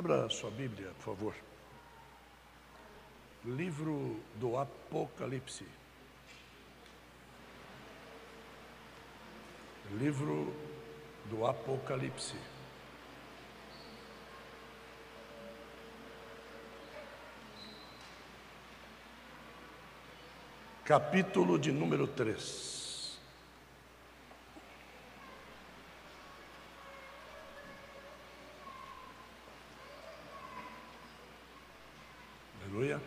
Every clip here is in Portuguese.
Abra sua Bíblia, por favor. Livro do Apocalipse. Livro do Apocalipse. Capítulo de número 3. Aleluia.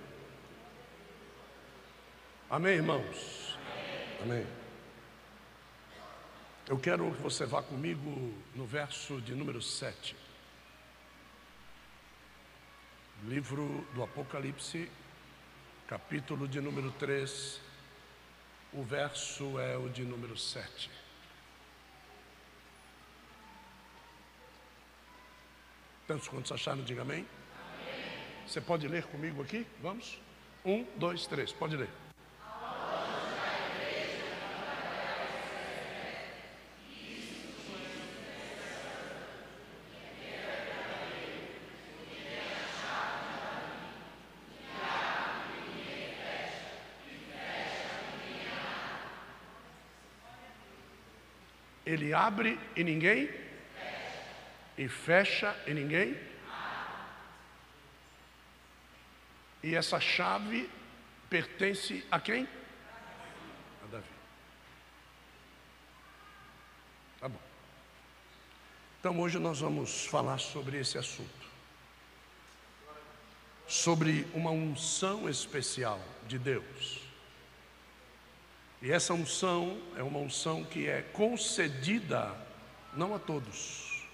Amém, irmãos? Amém. Eu quero que você vá comigo no verso de número 7. Livro do Apocalipse, capítulo de número 3. O verso é o de número 7. Tantos quantos acharam, diga amém. Você pode ler comigo aqui? Vamos? Um, dois, três. Pode ler. Ele abre e ninguém? E fecha e ninguém? E essa chave pertence a quem? A Davi. Tá bom. Então hoje nós vamos falar sobre esse assunto. Sobre uma unção especial de Deus. E essa unção é uma unção que é concedida não a todos,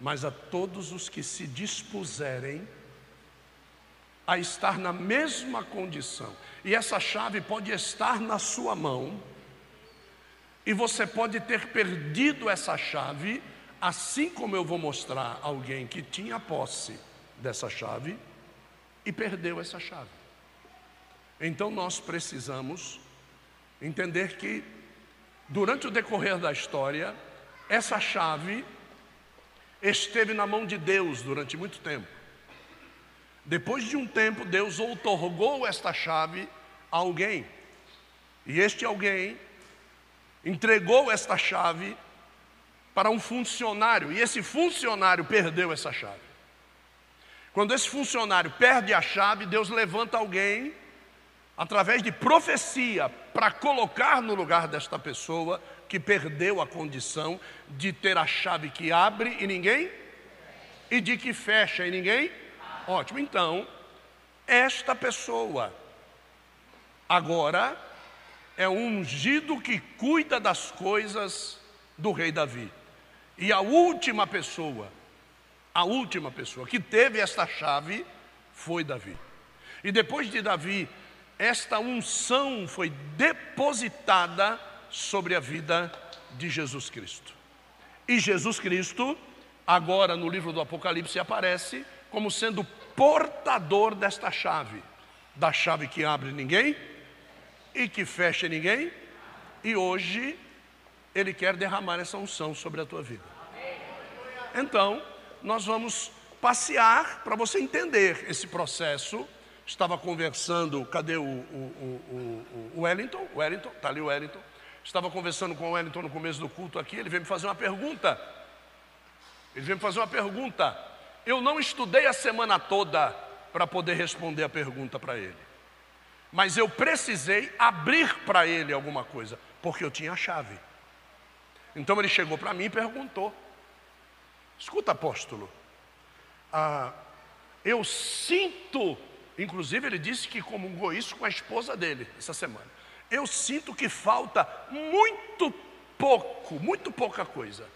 mas a todos os que se dispuserem a estar na mesma condição. E essa chave pode estar na sua mão, e você pode ter perdido essa chave, assim como eu vou mostrar alguém que tinha posse dessa chave e perdeu essa chave. Então nós precisamos entender que, durante o decorrer da história, essa chave esteve na mão de Deus durante muito tempo. Depois de um tempo, Deus outorgou esta chave a alguém. E este alguém entregou esta chave para um funcionário. E esse funcionário perdeu essa chave. Quando esse funcionário perde a chave, Deus levanta alguém, através de profecia, para colocar no lugar desta pessoa que perdeu a condição de ter a chave que abre e ninguém, e de que fecha e ninguém Ótimo, então, esta pessoa agora é um ungido que cuida das coisas do rei Davi. E a última pessoa, a última pessoa que teve esta chave foi Davi. E depois de Davi, esta unção foi depositada sobre a vida de Jesus Cristo. E Jesus Cristo, agora no livro do Apocalipse, aparece como sendo portador desta chave, da chave que abre ninguém e que fecha ninguém, e hoje ele quer derramar essa unção sobre a tua vida. Então, nós vamos passear para você entender esse processo. Estava conversando, cadê o, o, o, o Wellington? Wellington, está ali o Wellington. Estava conversando com o Wellington no começo do culto aqui, ele veio me fazer uma pergunta. Ele veio me fazer uma pergunta. Eu não estudei a semana toda para poder responder a pergunta para ele. Mas eu precisei abrir para ele alguma coisa, porque eu tinha a chave. Então ele chegou para mim e perguntou: Escuta, apóstolo, ah, eu sinto, inclusive ele disse que comungou isso com a esposa dele essa semana. Eu sinto que falta muito pouco, muito pouca coisa,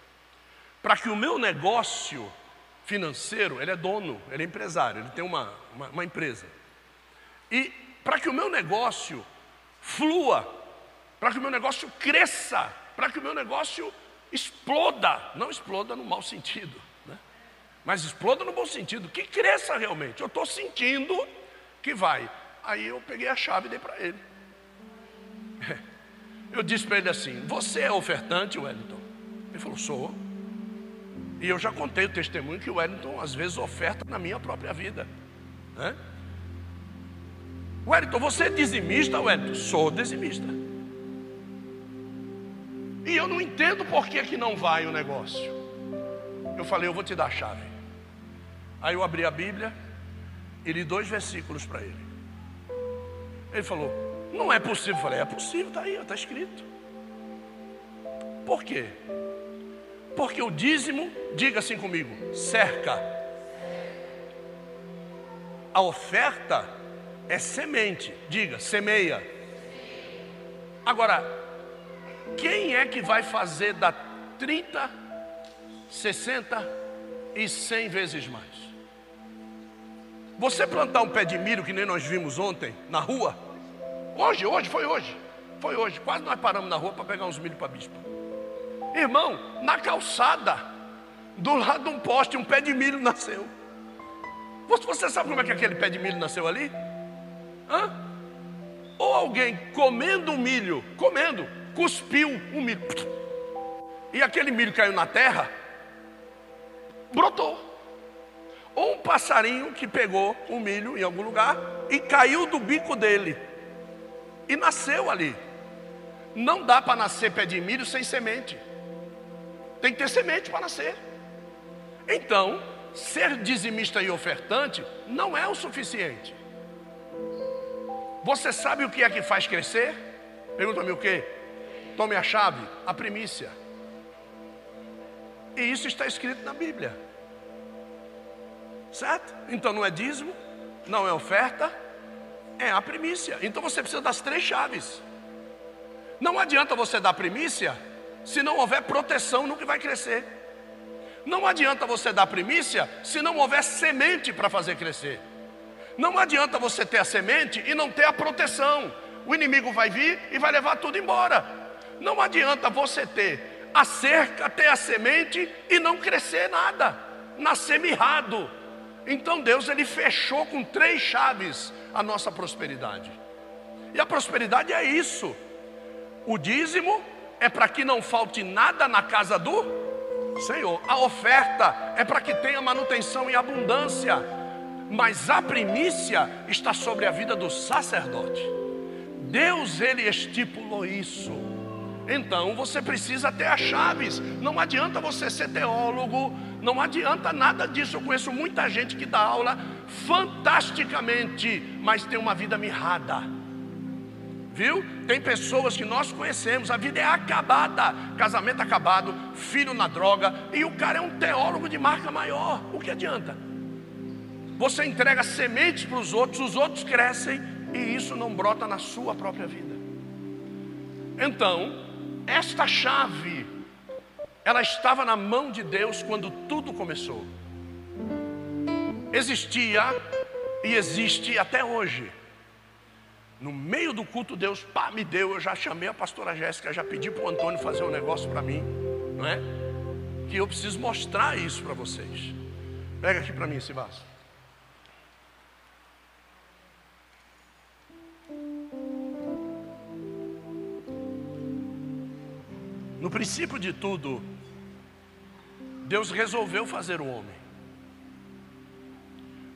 para que o meu negócio financeiro, ele é dono, ele é empresário, ele tem uma, uma, uma empresa. E para que o meu negócio flua, para que o meu negócio cresça, para que o meu negócio exploda, não exploda no mau sentido, né? mas exploda no bom sentido, que cresça realmente. Eu estou sentindo que vai. Aí eu peguei a chave e dei para ele. Eu disse para ele assim: Você é ofertante, Wellington? Ele falou: Sou. E eu já contei o testemunho que o Wellington às vezes oferta na minha própria vida. Né? Wellington, você é dizimista, Wellington? Sou dizimista. E eu não entendo por que, que não vai o negócio. Eu falei, eu vou te dar a chave. Aí eu abri a Bíblia e li dois versículos para ele. Ele falou, não é possível. Eu falei, é possível, está aí, está escrito. Por quê? Porque o dízimo, diga assim comigo, cerca. A oferta é semente, diga, semeia. Agora, quem é que vai fazer da 30, 60 e 100 vezes mais? Você plantar um pé de milho, que nem nós vimos ontem, na rua, hoje, hoje, foi hoje, foi hoje, quase nós paramos na rua para pegar uns milho para bispo. Irmão, na calçada, do lado de um poste, um pé de milho nasceu. Você sabe como é que aquele pé de milho nasceu ali? Hã? Ou alguém comendo um milho, comendo, cuspiu um milho. E aquele milho caiu na terra, brotou. Um passarinho que pegou um milho em algum lugar e caiu do bico dele. E nasceu ali. Não dá para nascer pé de milho sem semente. Tem que ter semente para nascer. Então, ser dizimista e ofertante não é o suficiente. Você sabe o que é que faz crescer? Pergunta-me o que? Tome a chave, a primícia. E isso está escrito na Bíblia. Certo? Então não é dízimo, não é oferta, é a primícia. Então você precisa das três chaves. Não adianta você dar primícia se não houver proteção no que vai crescer. Não adianta você dar primícia se não houver semente para fazer crescer. Não adianta você ter a semente e não ter a proteção. O inimigo vai vir e vai levar tudo embora. Não adianta você ter a cerca, ter a semente e não crescer nada, nascer mirrado. Então Deus ele fechou com três chaves a nossa prosperidade. E a prosperidade é isso. O dízimo é para que não falte nada na casa do Senhor. A oferta é para que tenha manutenção e abundância. Mas a primícia está sobre a vida do sacerdote. Deus ele estipulou isso. Então você precisa ter as chaves. Não adianta você ser teólogo, não adianta nada disso. Eu conheço muita gente que dá aula fantasticamente, mas tem uma vida mirrada Viu? Tem pessoas que nós conhecemos, a vida é acabada, casamento acabado, filho na droga, e o cara é um teólogo de marca maior. O que adianta? Você entrega sementes para os outros, os outros crescem e isso não brota na sua própria vida. Então, esta chave, ela estava na mão de Deus quando tudo começou. Existia e existe até hoje no meio do culto, Deus pá, me deu. Eu já chamei a pastora Jéssica, já pedi para o Antônio fazer um negócio para mim, não é? Que eu preciso mostrar isso para vocês. Pega aqui para mim esse vaso. No princípio de tudo, Deus resolveu fazer o homem.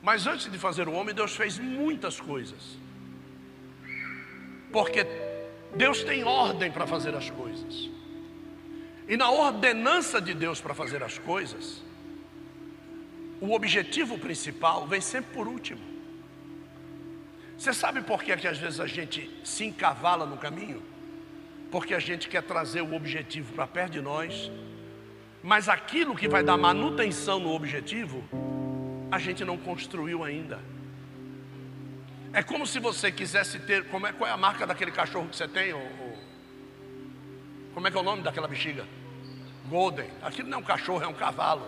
Mas antes de fazer o homem, Deus fez muitas coisas. Porque Deus tem ordem para fazer as coisas. E na ordenança de Deus para fazer as coisas, o objetivo principal vem sempre por último. Você sabe por que, é que às vezes a gente se encavala no caminho? Porque a gente quer trazer o objetivo para perto de nós, mas aquilo que vai dar manutenção no objetivo, a gente não construiu ainda. É como se você quisesse ter. Como é, qual é a marca daquele cachorro que você tem? Ou, ou, como é que é o nome daquela bexiga? Golden. Aquilo não é um cachorro, é um cavalo.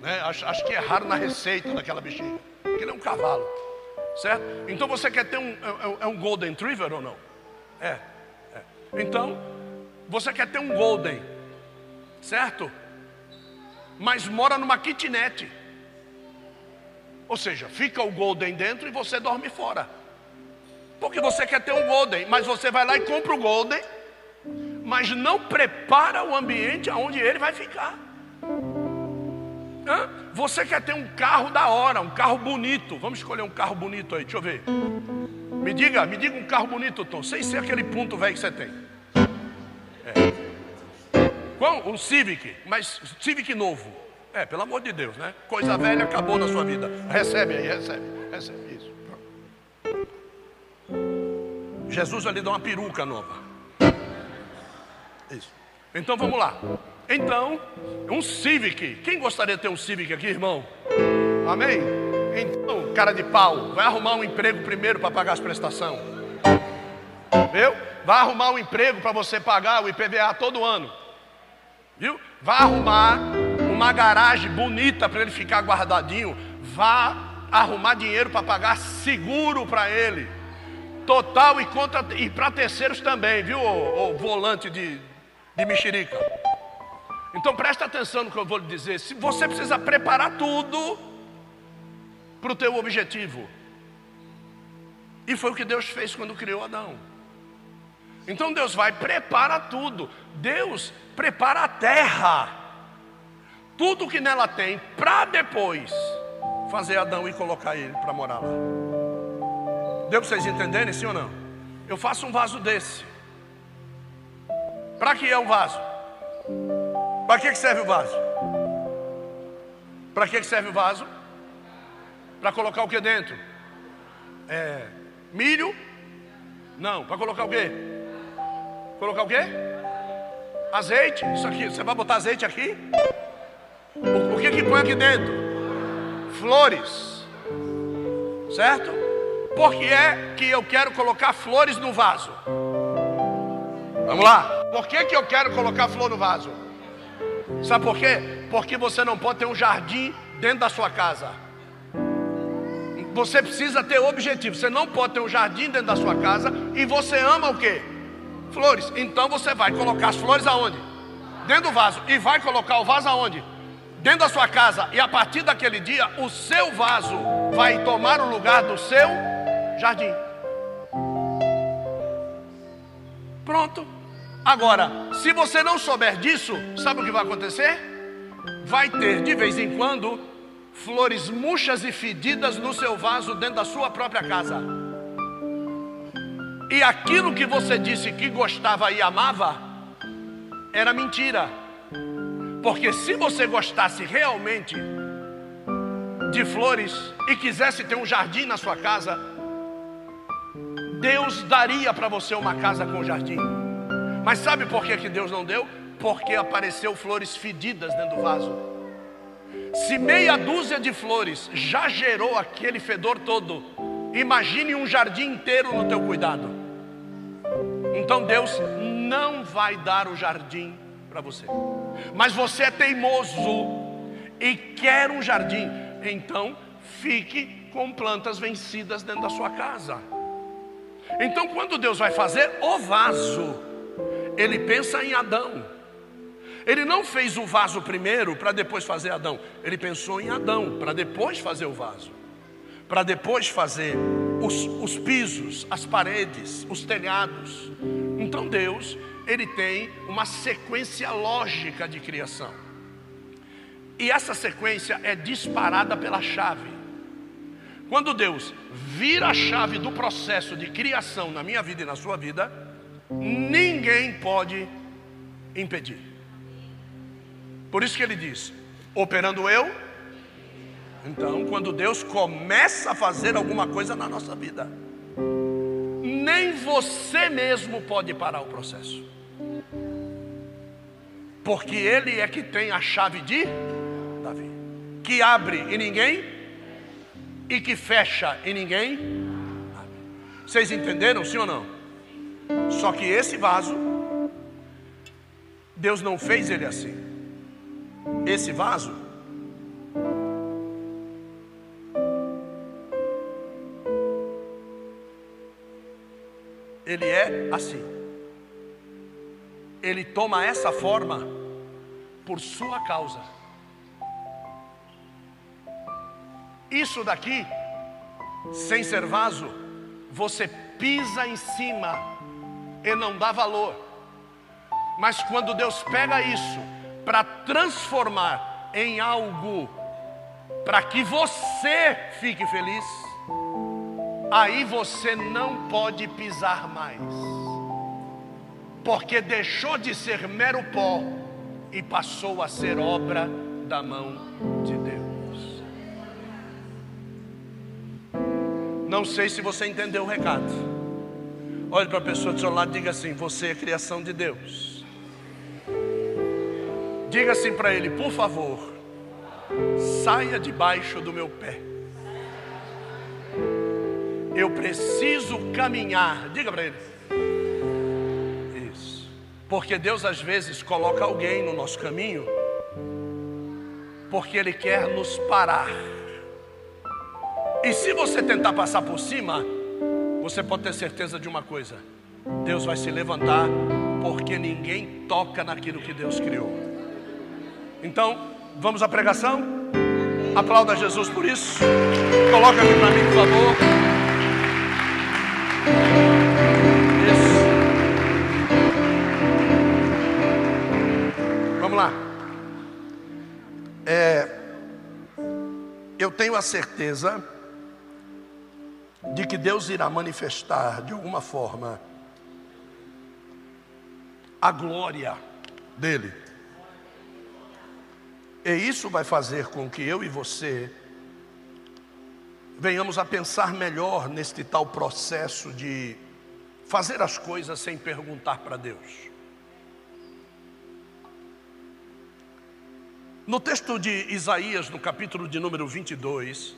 Né? Acho, acho que raro na receita daquela bexiga. Aquilo é um cavalo. Certo? Então você quer ter um. É, é, é um Golden Retriever ou não? É. Então, você quer ter um Golden. Certo? Mas mora numa kitnet. Ou seja, fica o golden dentro e você dorme fora. Porque você quer ter um golden, mas você vai lá e compra o golden, mas não prepara o ambiente aonde ele vai ficar. Hã? Você quer ter um carro da hora, um carro bonito. Vamos escolher um carro bonito aí, deixa eu ver. Me diga, me diga um carro bonito, Tom, sem ser aquele ponto velho que você tem. É. Qual? Um Civic, mas Civic novo. É, pelo amor de Deus, né? Coisa velha acabou na sua vida. Recebe aí, recebe, recebe isso. Jesus lhe dar uma peruca nova. Isso. Então vamos lá. Então, um Civic. Quem gostaria de ter um Civic aqui, irmão? Amém? Então, cara de pau, vai arrumar um emprego primeiro para pagar as prestações. Viu? Vai arrumar um emprego para você pagar o IPVA todo ano. Viu? Vai arrumar uma garagem bonita para ele ficar guardadinho. Vá arrumar dinheiro para pagar seguro para ele. Total e contra e para terceiros também, viu? O, o volante de, de mexerica. Então presta atenção no que eu vou lhe dizer. Se você precisa preparar tudo para o teu objetivo. E foi o que Deus fez quando criou Adão. Então Deus vai prepara tudo. Deus prepara a terra. Tudo que nela tem para depois fazer Adão e colocar ele para morar lá. Deu para vocês entenderem, sim ou não? Eu faço um vaso desse. Para que é o vaso? Para que serve o vaso? Para que serve o vaso? Para colocar o que dentro? É, milho? Não, para colocar o quê? Colocar o quê? Azeite? Isso aqui, você vai botar azeite aqui? O, o que que põe aqui dentro? Flores. Certo? Por que é que eu quero colocar flores no vaso? Vamos lá. Por que, que eu quero colocar flor no vaso? Sabe por quê? Porque você não pode ter um jardim dentro da sua casa. Você precisa ter objetivo. Você não pode ter um jardim dentro da sua casa e você ama o quê? Flores. Então você vai colocar as flores aonde? Dentro do vaso. E vai colocar o vaso aonde? Dentro da sua casa. E a partir daquele dia, o seu vaso vai tomar o lugar do seu jardim. Pronto. Agora, se você não souber disso, sabe o que vai acontecer? Vai ter de vez em quando flores murchas e fedidas no seu vaso dentro da sua própria casa. E aquilo que você disse que gostava e amava era mentira. Porque se você gostasse realmente de flores e quisesse ter um jardim na sua casa, Deus daria para você uma casa com jardim. Mas sabe por que, que Deus não deu? Porque apareceu flores fedidas dentro do vaso. Se meia dúzia de flores já gerou aquele fedor todo, imagine um jardim inteiro no teu cuidado. Então Deus não vai dar o jardim para você. Mas você é teimoso e quer um jardim, então fique com plantas vencidas dentro da sua casa. Então, quando Deus vai fazer o vaso, Ele pensa em Adão. Ele não fez o vaso primeiro para depois fazer Adão. Ele pensou em Adão para depois fazer o vaso, para depois fazer os, os pisos, as paredes, os telhados. Então Deus, ele tem uma sequência lógica de criação. E essa sequência é disparada pela chave. Quando Deus vira a chave do processo de criação na minha vida e na sua vida, ninguém pode impedir. Por isso que ele diz: operando eu. Então, quando Deus começa a fazer alguma coisa na nossa vida, nem você mesmo pode parar o processo, porque Ele é que tem a chave de Davi, que abre e ninguém, e que fecha e ninguém. Abre. Vocês entenderam, sim ou não? Só que esse vaso, Deus não fez ele assim. Esse vaso, ele é assim. Ele toma essa forma por sua causa. Isso daqui, sem ser vaso, você pisa em cima e não dá valor. Mas quando Deus pega isso para transformar em algo para que você fique feliz, aí você não pode pisar mais, porque deixou de ser mero pó e passou a ser obra da mão de Deus. Não sei se você entendeu o recado. Olhe para a pessoa do seu lado e diga assim: Você é criação de Deus. Diga assim para ele, por favor, saia debaixo do meu pé. Eu preciso caminhar. Diga para ele. Isso. Porque Deus às vezes coloca alguém no nosso caminho, porque Ele quer nos parar. E se você tentar passar por cima, você pode ter certeza de uma coisa: Deus vai se levantar, porque ninguém toca naquilo que Deus criou. Então, vamos à pregação? Aplauda Jesus por isso. Coloca aqui para mim, por favor. Isso. Vamos lá. É, eu tenho a certeza de que Deus irá manifestar de alguma forma a glória dele e isso vai fazer com que eu e você venhamos a pensar melhor neste tal processo de fazer as coisas sem perguntar para Deus. No texto de Isaías, no capítulo de número 22,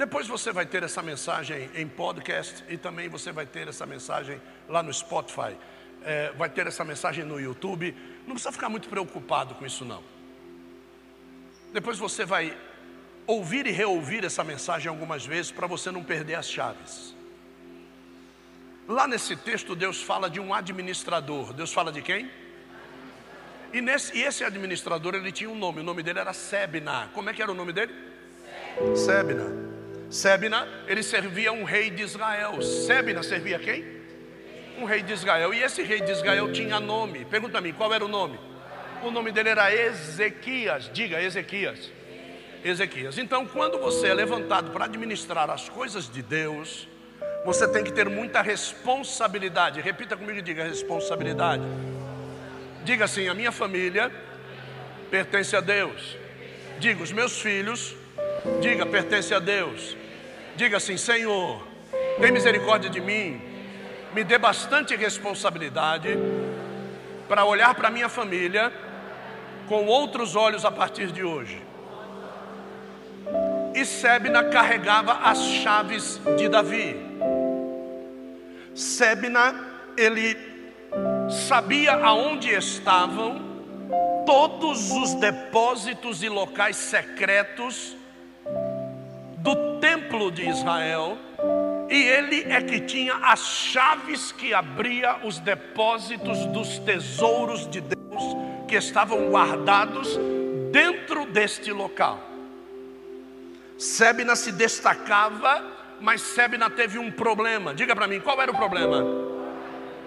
depois você vai ter essa mensagem em podcast e também você vai ter essa mensagem lá no Spotify, é, vai ter essa mensagem no YouTube. Não precisa ficar muito preocupado com isso, não. Depois você vai ouvir e reouvir essa mensagem algumas vezes para você não perder as chaves. Lá nesse texto, Deus fala de um administrador. Deus fala de quem? E, nesse, e esse administrador, ele tinha um nome. O nome dele era Sebna. Como é que era o nome dele? Sebna. Sebna, ele servia um rei de Israel. Sebna servia quem? Um rei de Israel. E esse rei de Israel tinha nome. Pergunta a mim, qual era o nome? O nome dele era Ezequias. Diga, Ezequias. Ezequias. Então, quando você é levantado para administrar as coisas de Deus, você tem que ter muita responsabilidade. Repita comigo e diga responsabilidade. Diga assim: a minha família pertence a Deus. Diga, os meus filhos, diga, pertence a Deus. Diga assim: Senhor, tem misericórdia de mim, me dê bastante responsabilidade para olhar para minha família com outros olhos a partir de hoje. E Sebna carregava as chaves de Davi. Sebna, ele sabia aonde estavam todos os depósitos e locais secretos do templo de Israel, e ele é que tinha as chaves que abria os depósitos dos tesouros de Deus que estavam guardados dentro deste local. Sebna se destacava, mas Sebna teve um problema. Diga para mim, qual era o problema?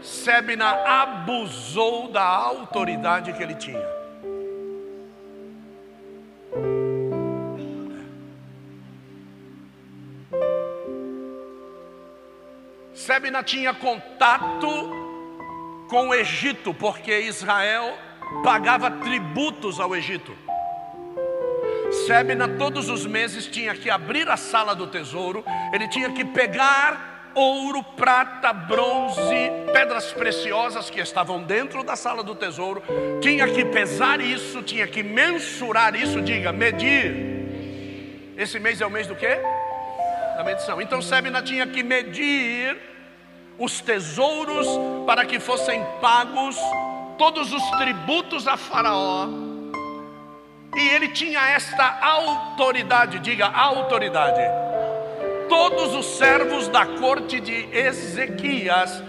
Sebna abusou da autoridade que ele tinha. Sebna tinha contato com o Egito, porque Israel pagava tributos ao Egito. Sebna todos os meses tinha que abrir a sala do tesouro, ele tinha que pegar ouro, prata, bronze, pedras preciosas que estavam dentro da sala do tesouro, tinha que pesar isso, tinha que mensurar isso, diga, medir. Esse mês é o mês do quê? Da medição. Então Sebna tinha que medir os tesouros para que fossem pagos todos os tributos a Faraó. E ele tinha esta autoridade, diga autoridade. Todos os servos da corte de Ezequias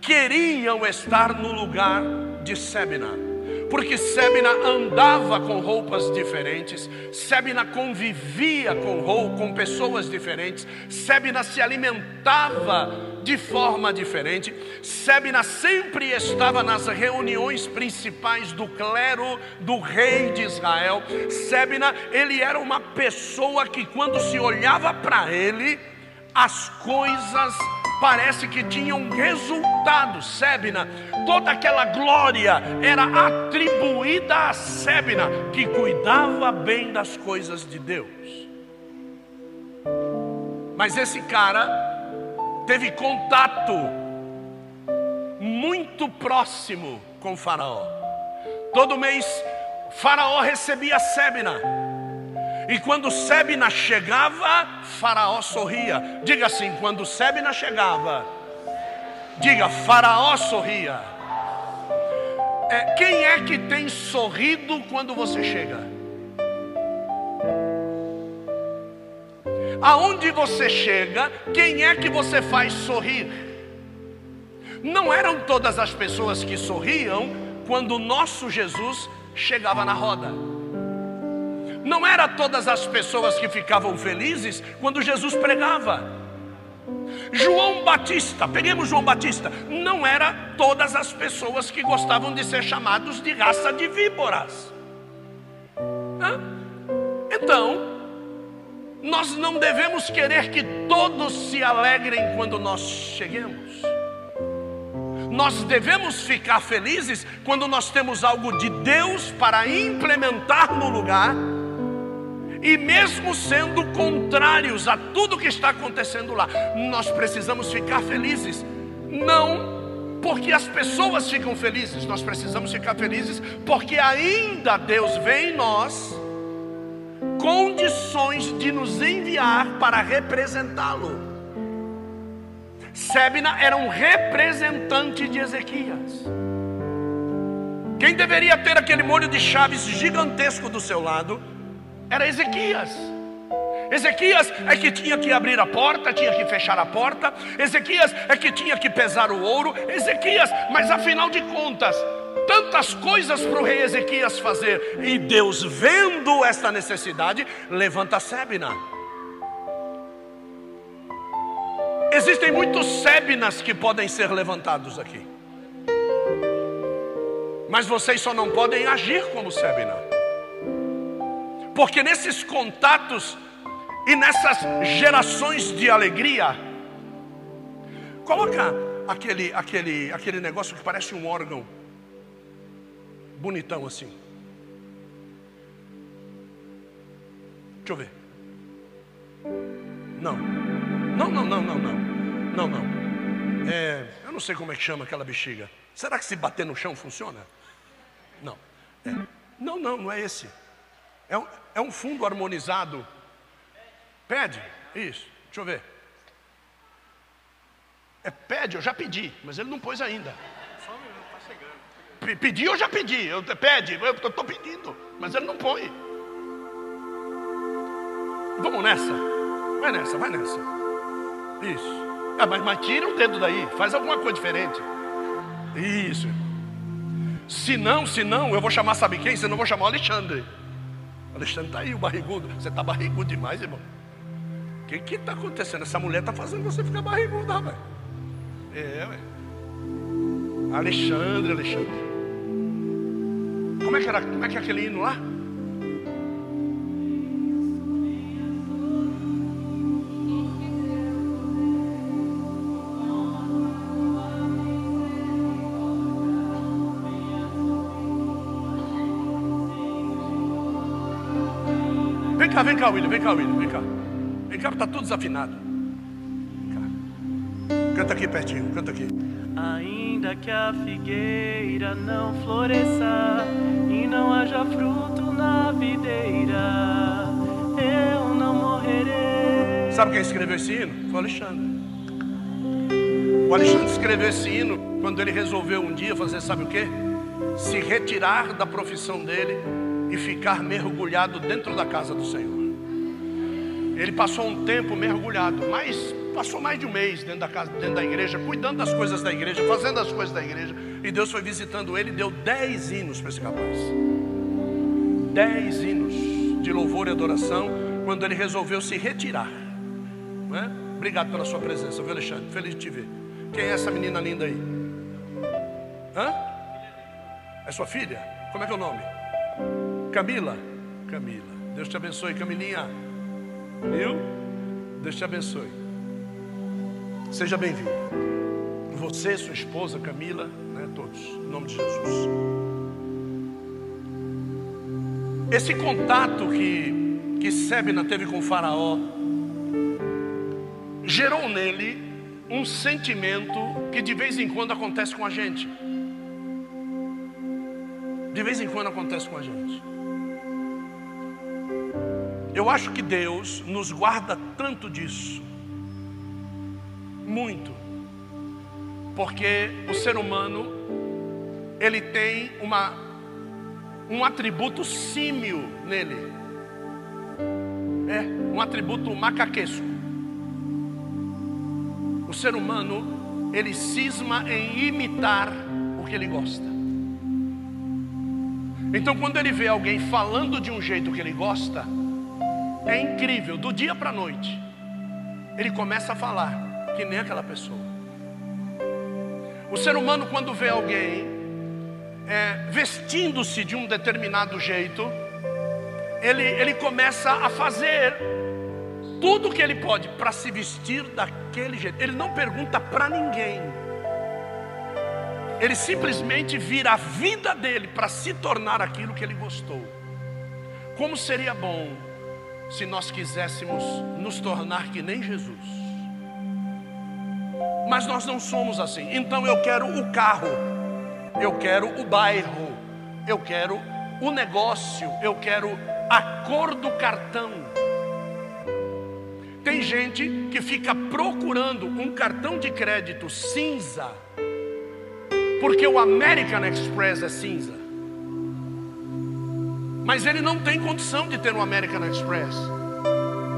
queriam estar no lugar de Sebna, porque Sebna andava com roupas diferentes, Sebna convivia com, com pessoas diferentes, Sebna se alimentava de forma diferente. Sebna sempre estava nas reuniões principais do clero do rei de Israel. Sebna, ele era uma pessoa que quando se olhava para ele, as coisas parece que tinham resultado. Sebna, toda aquela glória era atribuída a Sebna, que cuidava bem das coisas de Deus. Mas esse cara teve contato muito próximo com Faraó. Todo mês, Faraó recebia Sebna. E quando Sebna chegava, Faraó sorria. Diga assim: quando Sebna chegava, diga, Faraó sorria. É, quem é que tem sorrido quando você chega? Aonde você chega, quem é que você faz sorrir? Não eram todas as pessoas que sorriam quando o nosso Jesus chegava na roda. Não era todas as pessoas que ficavam felizes quando Jesus pregava. João Batista, peguemos João Batista, não era todas as pessoas que gostavam de ser chamados de raça de víboras. Então, nós não devemos querer que todos se alegrem quando nós cheguemos. Nós devemos ficar felizes quando nós temos algo de Deus para implementar no lugar e mesmo sendo contrários a tudo que está acontecendo lá, nós precisamos ficar felizes. Não porque as pessoas ficam felizes, nós precisamos ficar felizes porque ainda Deus vê em nós condições de nos enviar para representá-lo. Sebna era um representante de Ezequias. Quem deveria ter aquele molho de chaves gigantesco do seu lado era Ezequias. Ezequias é que tinha que abrir a porta, tinha que fechar a porta. Ezequias é que tinha que pesar o ouro. Ezequias, mas afinal de contas, tantas coisas para o rei Ezequias fazer. E Deus, vendo esta necessidade, levanta Sebna. Existem muitos Sebnas que podem ser levantados aqui. Mas vocês só não podem agir como Sebna. Porque nesses contatos e nessas gerações de alegria, coloca aquele, aquele, aquele negócio que parece um órgão bonitão assim. Deixa eu ver. Não. Não, não, não, não, não. Não, não. É, eu não sei como é que chama aquela bexiga. Será que se bater no chão funciona? Não. É. Não, não, não é esse. É um, é um fundo harmonizado. Pede, isso, deixa eu ver. É pede, eu já pedi, mas ele não pôs ainda. Só um minuto, está chegando. Pedi, eu já pedi. Eu, pede, eu estou pedindo, mas ele não põe. Vamos nessa. Vai nessa, vai nessa. Isso. Ah, mas, mas tira o dedo daí, faz alguma coisa diferente. Isso. Se não, se não, eu vou chamar, sabe quem? Se não, vou chamar o Alexandre. Alexandre está aí, o barrigudo. Você está barrigudo demais, irmão. O que está acontecendo? Essa mulher está fazendo você ficar barrigudo, rapaz. É, ué. Alexandre, Alexandre. Como é que era? Como é que é aquele hino lá? Cá, vem cá, William, vem cá, William, vem cá. Vem cá, está tudo desafinado. Canta aqui pertinho, canta aqui. Ainda que a figueira não floresça e não haja fruto na videira, eu não morrerei. Sabe quem escreveu esse hino? Foi o Alexandre. O Alexandre escreveu esse hino quando ele resolveu um dia fazer, sabe o que? Se retirar da profissão dele e ficar mergulhado dentro da casa do Senhor. Ele passou um tempo mergulhado, mas passou mais de um mês dentro da casa, dentro da igreja, cuidando das coisas da igreja, fazendo as coisas da igreja, e Deus foi visitando ele e deu dez hinos para esse rapaz. Dez hinos de louvor e adoração, quando ele resolveu se retirar. Não é? Obrigado pela sua presença, viu Alexandre? Feliz de te ver. Quem é essa menina linda aí? Hã? É sua filha? Como é que é o nome? Camila? Camila. Deus te abençoe, Camilinha. Viu? Deus te abençoe. Seja bem-vindo. Você, sua esposa, Camila, né, todos, em nome de Jesus. Esse contato que, que Sebna teve com Faraó gerou nele um sentimento que de vez em quando acontece com a gente. De vez em quando acontece com a gente. Eu acho que Deus nos guarda tanto disso. Muito. Porque o ser humano ele tem uma um atributo símio nele. É, um atributo macaquesco. O ser humano, ele cisma em imitar o que ele gosta. Então, quando ele vê alguém falando de um jeito que ele gosta, é incrível, do dia para a noite, ele começa a falar que nem aquela pessoa. O ser humano, quando vê alguém é, vestindo-se de um determinado jeito, ele, ele começa a fazer tudo o que ele pode para se vestir daquele jeito. Ele não pergunta para ninguém. Ele simplesmente vira a vida dele para se tornar aquilo que ele gostou. Como seria bom se nós quiséssemos nos tornar que nem Jesus. Mas nós não somos assim. Então eu quero o carro, eu quero o bairro, eu quero o negócio, eu quero a cor do cartão. Tem gente que fica procurando um cartão de crédito cinza, porque o American Express é cinza. Mas ele não tem condição de ter um American Express.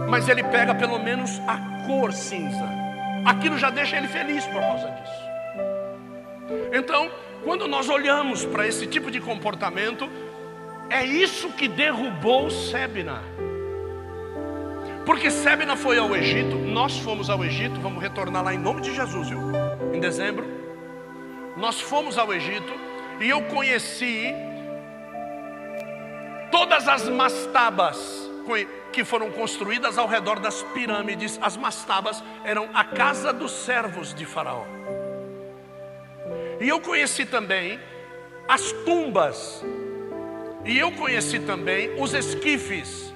Mas ele pega pelo menos a cor cinza. Aquilo já deixa ele feliz por causa disso. Então, quando nós olhamos para esse tipo de comportamento, é isso que derrubou Sebna. Porque Sebna foi ao Egito, nós fomos ao Egito, vamos retornar lá em nome de Jesus, viu? Em dezembro. Nós fomos ao Egito e eu conheci todas as mastabas que foram construídas ao redor das pirâmides, as mastabas eram a casa dos servos de Faraó. E eu conheci também as tumbas, e eu conheci também os esquifes.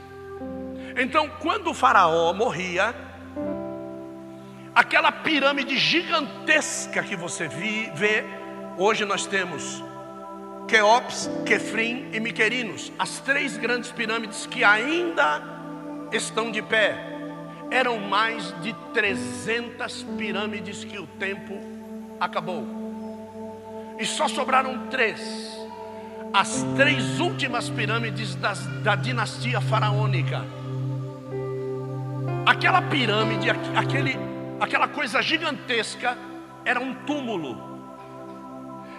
Então, quando o Faraó morria, aquela pirâmide gigantesca que você vê, hoje nós temos Queops, Quefrim e Miquerinos, as três grandes pirâmides que ainda estão de pé. Eram mais de 300 pirâmides que o tempo acabou. E só sobraram três. As três últimas pirâmides das, da dinastia faraônica. Aquela pirâmide, aquele, aquela coisa gigantesca, era um túmulo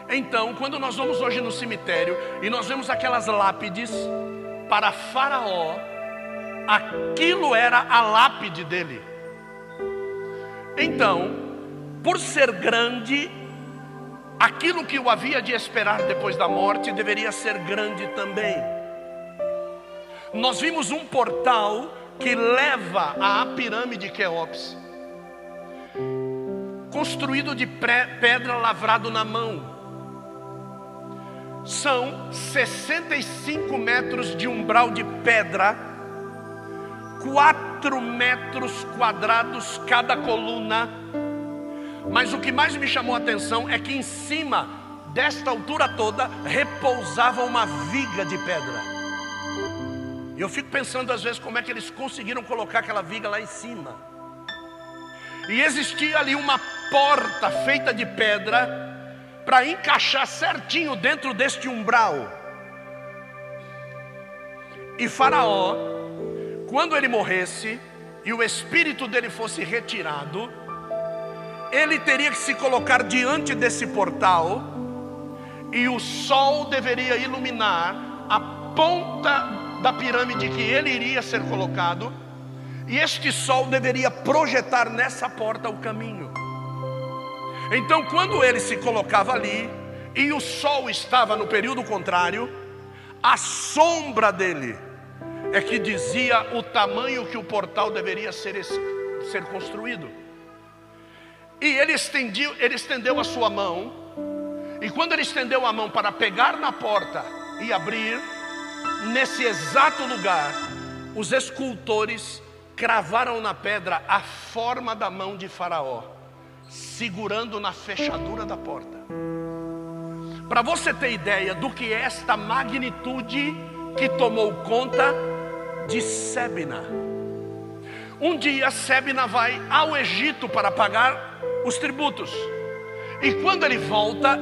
então, quando nós vamos hoje no cemitério e nós vemos aquelas lápides para Faraó, aquilo era a lápide dele. Então, por ser grande, aquilo que o havia de esperar depois da morte deveria ser grande também. Nós vimos um portal que leva à pirâmide Queops, construído de pedra lavrado na mão são 65 metros de umbral de pedra, 4 metros quadrados cada coluna. Mas o que mais me chamou a atenção é que em cima desta altura toda repousava uma viga de pedra. E eu fico pensando às vezes como é que eles conseguiram colocar aquela viga lá em cima. E existia ali uma porta feita de pedra para encaixar certinho dentro deste umbral. E Faraó, quando ele morresse, e o espírito dele fosse retirado, ele teria que se colocar diante desse portal e o sol deveria iluminar a ponta da pirâmide que ele iria ser colocado, e este sol deveria projetar nessa porta o caminho. Então, quando ele se colocava ali, e o sol estava no período contrário, a sombra dele é que dizia o tamanho que o portal deveria ser, ser construído. E ele ele estendeu a sua mão, e quando ele estendeu a mão para pegar na porta e abrir, nesse exato lugar, os escultores cravaram na pedra a forma da mão de Faraó, segurando na fechadura da porta. Para você ter ideia do que é esta magnitude que tomou conta de Sebna. Um dia Sebna vai ao Egito para pagar os tributos. E quando ele volta,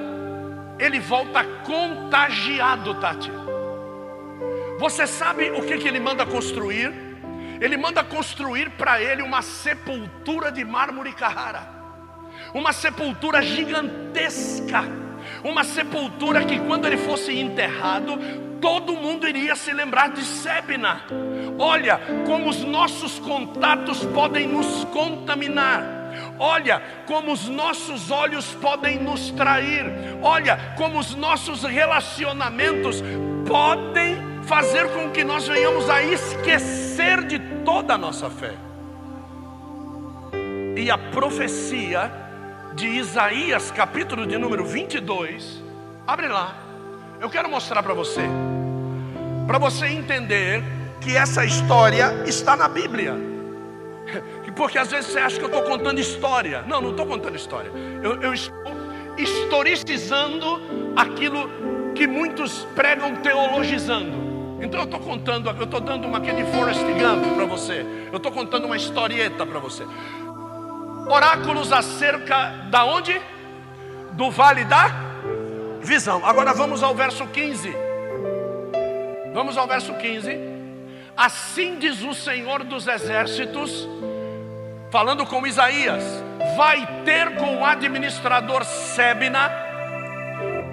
ele volta contagiado, Tati. Você sabe o que, que ele manda construir? Ele manda construir para ele uma sepultura de mármore Carrara, uma sepultura gigantesca, uma sepultura que quando ele fosse enterrado, todo mundo iria se lembrar de Sebna. Olha como os nossos contatos podem nos contaminar. Olha como os nossos olhos podem nos trair. Olha como os nossos relacionamentos podem fazer com que nós venhamos a esquecer de toda a nossa fé. E a profecia de Isaías, capítulo de número 22, abre lá. Eu quero mostrar para você, para você entender que essa história está na Bíblia. Porque às vezes você acha que eu estou contando história. Não, não estou contando história. Eu, eu estou historicizando aquilo que muitos pregam teologizando. Então eu estou contando, eu estou dando uma aquele Forrest Gump para você. Eu estou contando uma historieta para você. Oráculos acerca da onde? Do vale da visão. Agora vamos ao verso 15. Vamos ao verso 15. Assim diz o Senhor dos exércitos falando com Isaías, vai ter com o administrador Sebna,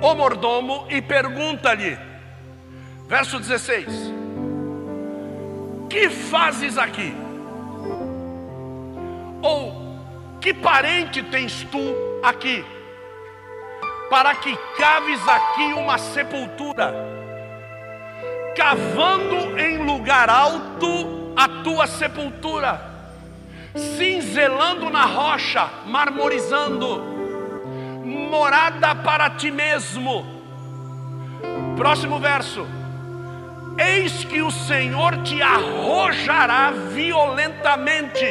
o mordomo, e pergunta-lhe, verso 16: Que fazes aqui? Ou que parente tens tu aqui? Para que caves aqui uma sepultura, cavando em lugar alto a tua sepultura cinzelando na rocha, marmorizando, morada para ti mesmo. Próximo verso. Eis que o Senhor te arrojará violentamente,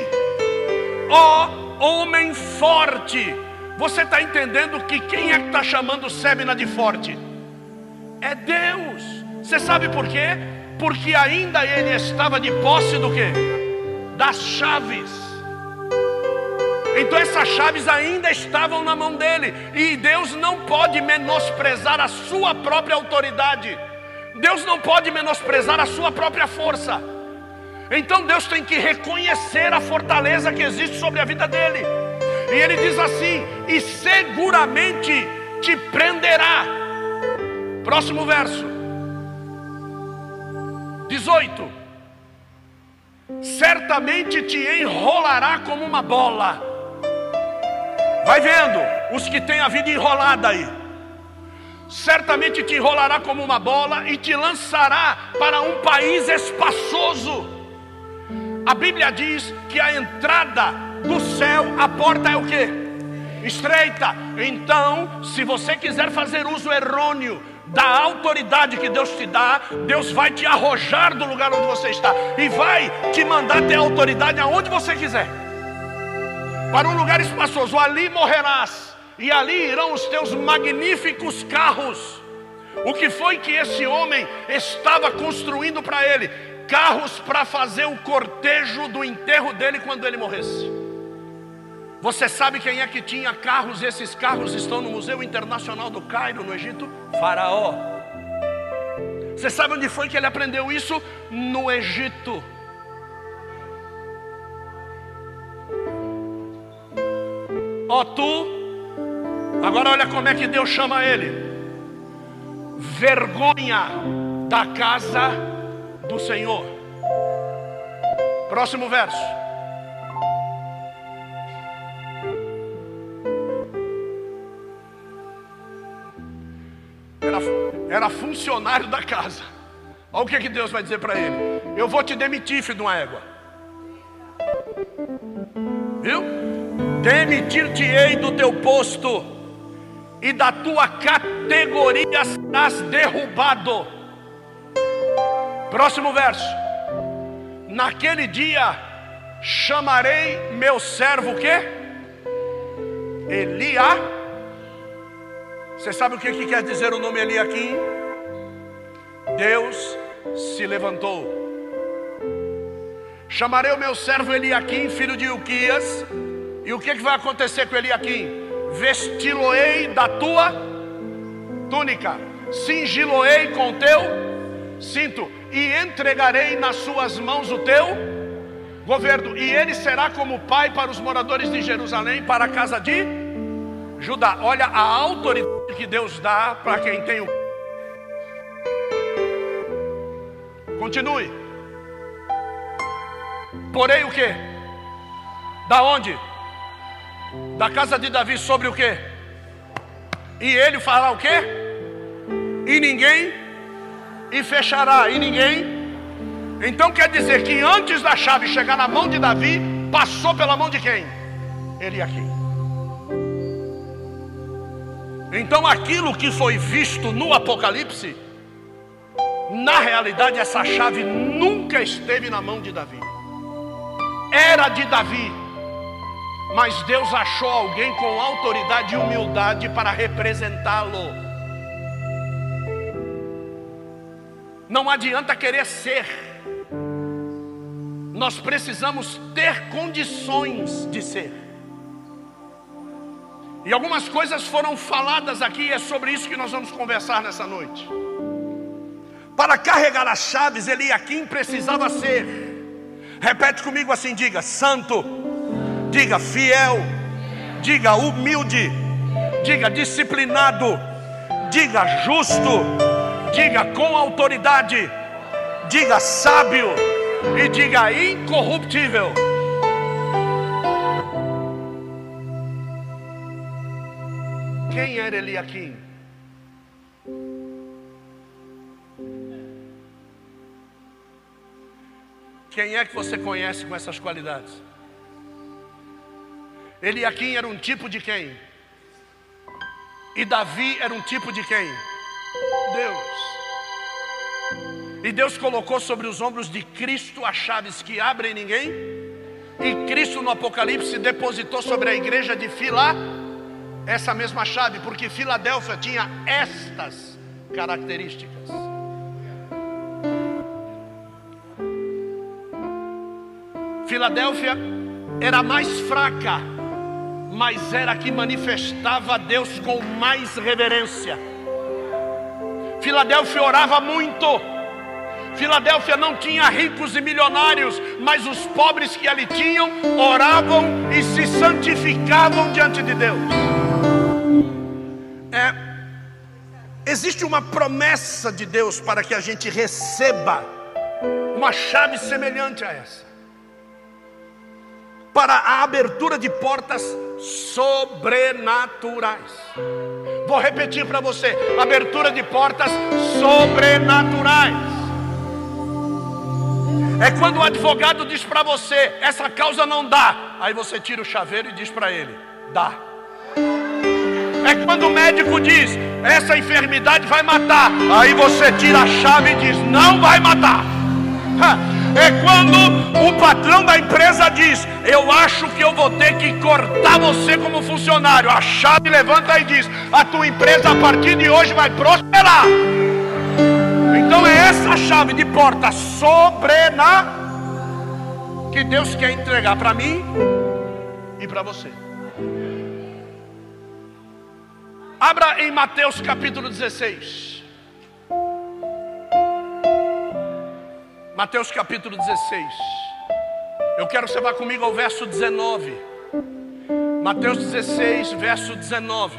ó homem forte. Você está entendendo que quem é que está chamando Sebna de forte? É Deus. Você sabe por quê? Porque ainda ele estava de posse do que? Das chaves. Então essas chaves ainda estavam na mão dele, e Deus não pode menosprezar a sua própria autoridade. Deus não pode menosprezar a sua própria força. Então Deus tem que reconhecer a fortaleza que existe sobre a vida dele. E ele diz assim: "E seguramente te prenderá". Próximo verso. 18. Certamente te enrolará como uma bola Vai vendo os que têm a vida enrolada aí. Certamente te enrolará como uma bola e te lançará para um país espaçoso. A Bíblia diz que a entrada do céu, a porta é o que? Estreita. Então, se você quiser fazer uso errôneo da autoridade que Deus te dá, Deus vai te arrojar do lugar onde você está e vai te mandar ter autoridade aonde você quiser para um lugar espaçoso, ali morrerás, e ali irão os teus magníficos carros. O que foi que esse homem estava construindo para ele? carros para fazer o cortejo do enterro dele quando ele morresse. Você sabe quem é que tinha carros? Esses carros estão no Museu Internacional do Cairo, no Egito? Faraó. Você sabe onde foi que ele aprendeu isso? No Egito. Ó tu, agora olha como é que Deus chama ele: vergonha da casa do Senhor. Próximo verso. Era, era funcionário da casa. Olha o que, que Deus vai dizer para ele: Eu vou te demitir, filho de uma égua. Viu? Demitir-te-ei do teu posto, e da tua categoria serás derrubado. Próximo verso. Naquele dia chamarei meu servo o quê? Elia. Você sabe o que, que quer dizer o nome Eliakim? Deus se levantou. Chamarei o meu servo Eliakim, filho de Uquias. E o que, que vai acontecer com Eliakim? Vesti-lo-ei da tua túnica, cingi-lo-ei com teu cinto, e entregarei nas suas mãos o teu governo, e ele será como pai para os moradores de Jerusalém, para a casa de Judá. Olha a autoridade que Deus dá para quem tem o. Continue. Porém o que? Da onde? Da casa de Davi sobre o que? E ele fará o que? E ninguém e fechará e ninguém. Então quer dizer que antes da chave chegar na mão de Davi, passou pela mão de quem? Ele aqui. Então aquilo que foi visto no Apocalipse, na realidade essa chave nunca esteve na mão de Davi. Era de Davi, mas Deus achou alguém com autoridade e humildade para representá-lo. Não adianta querer ser, nós precisamos ter condições de ser. E algumas coisas foram faladas aqui, e é sobre isso que nós vamos conversar nessa noite. Para carregar as chaves, Eliakim precisava ser, repete comigo assim: diga santo, diga fiel, diga humilde, diga disciplinado, diga justo, diga com autoridade, diga sábio e diga incorruptível. Quem era Eliakim? Quem é que você conhece com essas qualidades? Eliakim era um tipo de quem? E Davi era um tipo de quem? Deus. E Deus colocou sobre os ombros de Cristo as chaves que abrem ninguém. E Cristo no Apocalipse depositou sobre a igreja de Fila essa mesma chave, porque Filadélfia tinha estas características. Filadélfia era mais fraca, mas era a que manifestava a Deus com mais reverência. Filadélfia orava muito. Filadélfia não tinha ricos e milionários, mas os pobres que ali tinham oravam e se santificavam diante de Deus. É, existe uma promessa de Deus para que a gente receba uma chave semelhante a essa para a abertura de portas sobrenaturais. Vou repetir para você: abertura de portas sobrenaturais. É quando o advogado diz para você: essa causa não dá. Aí você tira o chaveiro e diz para ele: dá. É quando o médico diz: essa enfermidade vai matar. Aí você tira a chave e diz: não vai matar. É quando o patrão da empresa diz: Eu acho que eu vou ter que cortar você como funcionário. A chave levanta e diz: A tua empresa a partir de hoje vai prosperar. Então é essa chave de porta sobrena que Deus quer entregar para mim e para você. Abra em Mateus capítulo 16. Mateus capítulo 16. Eu quero que você vá comigo ao verso 19. Mateus 16, verso 19.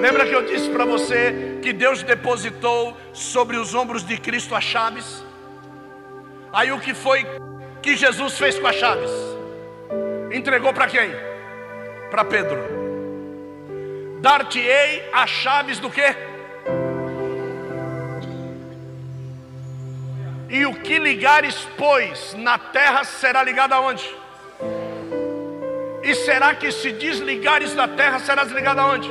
Lembra que eu disse para você que Deus depositou sobre os ombros de Cristo as chaves? Aí o que foi que Jesus fez com as chaves? Entregou para quem? Para Pedro. Dar-te-ei as chaves do quê? E o que ligares, pois, na terra será ligado aonde? E será que se desligares da terra será desligado aonde?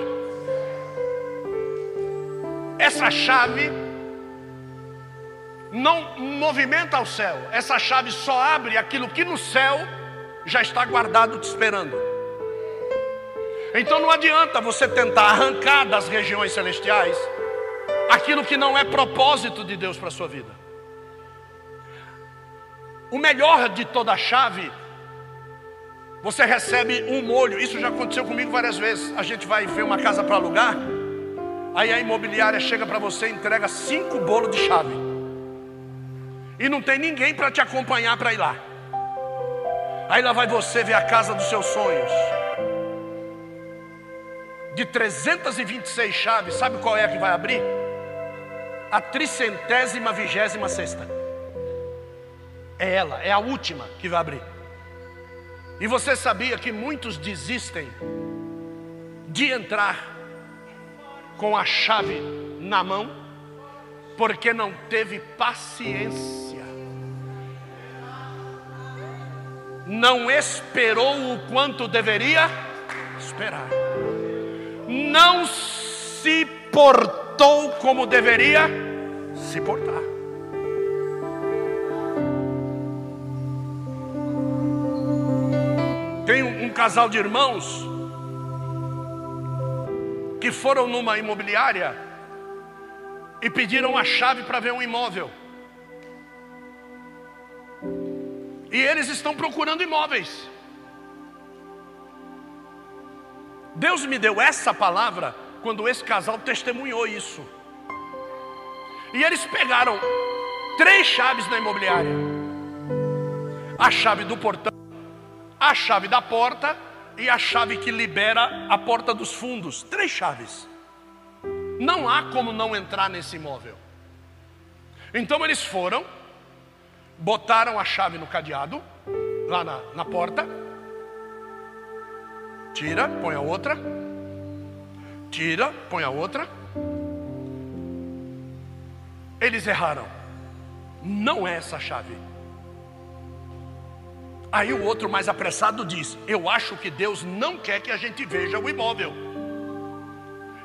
Essa chave não movimenta o céu. Essa chave só abre aquilo que no céu já está guardado te esperando. Então não adianta você tentar arrancar das regiões celestiais aquilo que não é propósito de Deus para a sua vida. O melhor de toda chave, você recebe um molho. Isso já aconteceu comigo várias vezes. A gente vai ver uma casa para alugar, aí a imobiliária chega para você e entrega cinco bolos de chave. E não tem ninguém para te acompanhar para ir lá. Aí lá vai você ver a casa dos seus sonhos. De 326 chaves, sabe qual é a que vai abrir? A tricentésima vigésima sexta. É ela, é a última que vai abrir. E você sabia que muitos desistem de entrar com a chave na mão, porque não teve paciência, não esperou o quanto deveria esperar, não se portou como deveria se portar. Tem um, casal de irmãos que foram numa imobiliária e pediram a chave para ver um imóvel. E eles estão procurando imóveis. Deus me deu essa palavra quando esse casal testemunhou isso. E eles pegaram três chaves na imobiliária: a chave do portão a chave da porta e a chave que libera a porta dos fundos. Três chaves. Não há como não entrar nesse imóvel. Então eles foram, botaram a chave no cadeado, lá na, na porta, tira, põe a outra, tira, põe a outra. Eles erraram. Não é essa chave. Aí o outro mais apressado diz: Eu acho que Deus não quer que a gente veja o imóvel.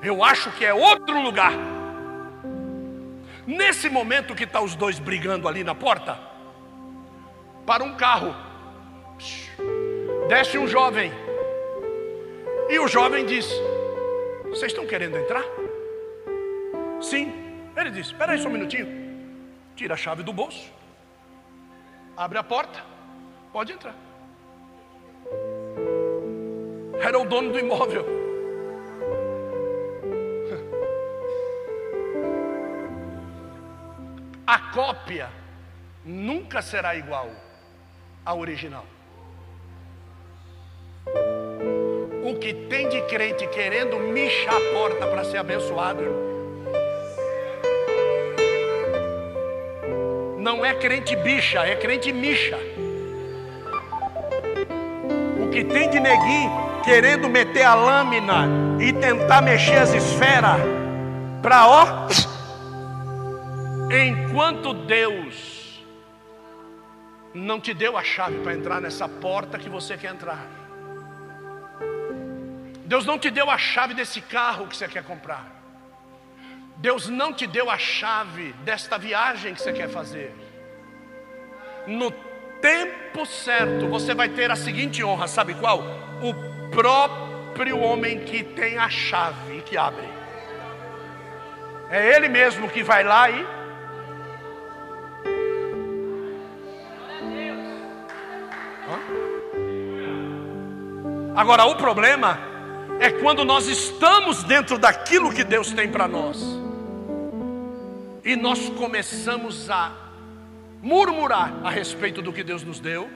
Eu acho que é outro lugar. Nesse momento que está os dois brigando ali na porta, para um carro, desce um jovem. E o jovem diz: Vocês estão querendo entrar? Sim. Ele diz: Espera aí só um minutinho. Tira a chave do bolso, abre a porta Pode entrar. Era o dono do imóvel. A cópia nunca será igual à original. O que tem de crente querendo michar a porta para ser abençoado, não é crente bicha, é crente micha que tem de neguinho querendo meter a lâmina e tentar mexer as esferas para ó. Enquanto Deus não te deu a chave para entrar nessa porta que você quer entrar. Deus não te deu a chave desse carro que você quer comprar. Deus não te deu a chave desta viagem que você quer fazer. No tempo certo, você vai ter a seguinte honra: sabe qual? O próprio homem que tem a chave que abre. É ele mesmo que vai lá e. Agora, o problema é quando nós estamos dentro daquilo que Deus tem para nós e nós começamos a murmurar a respeito do que Deus nos deu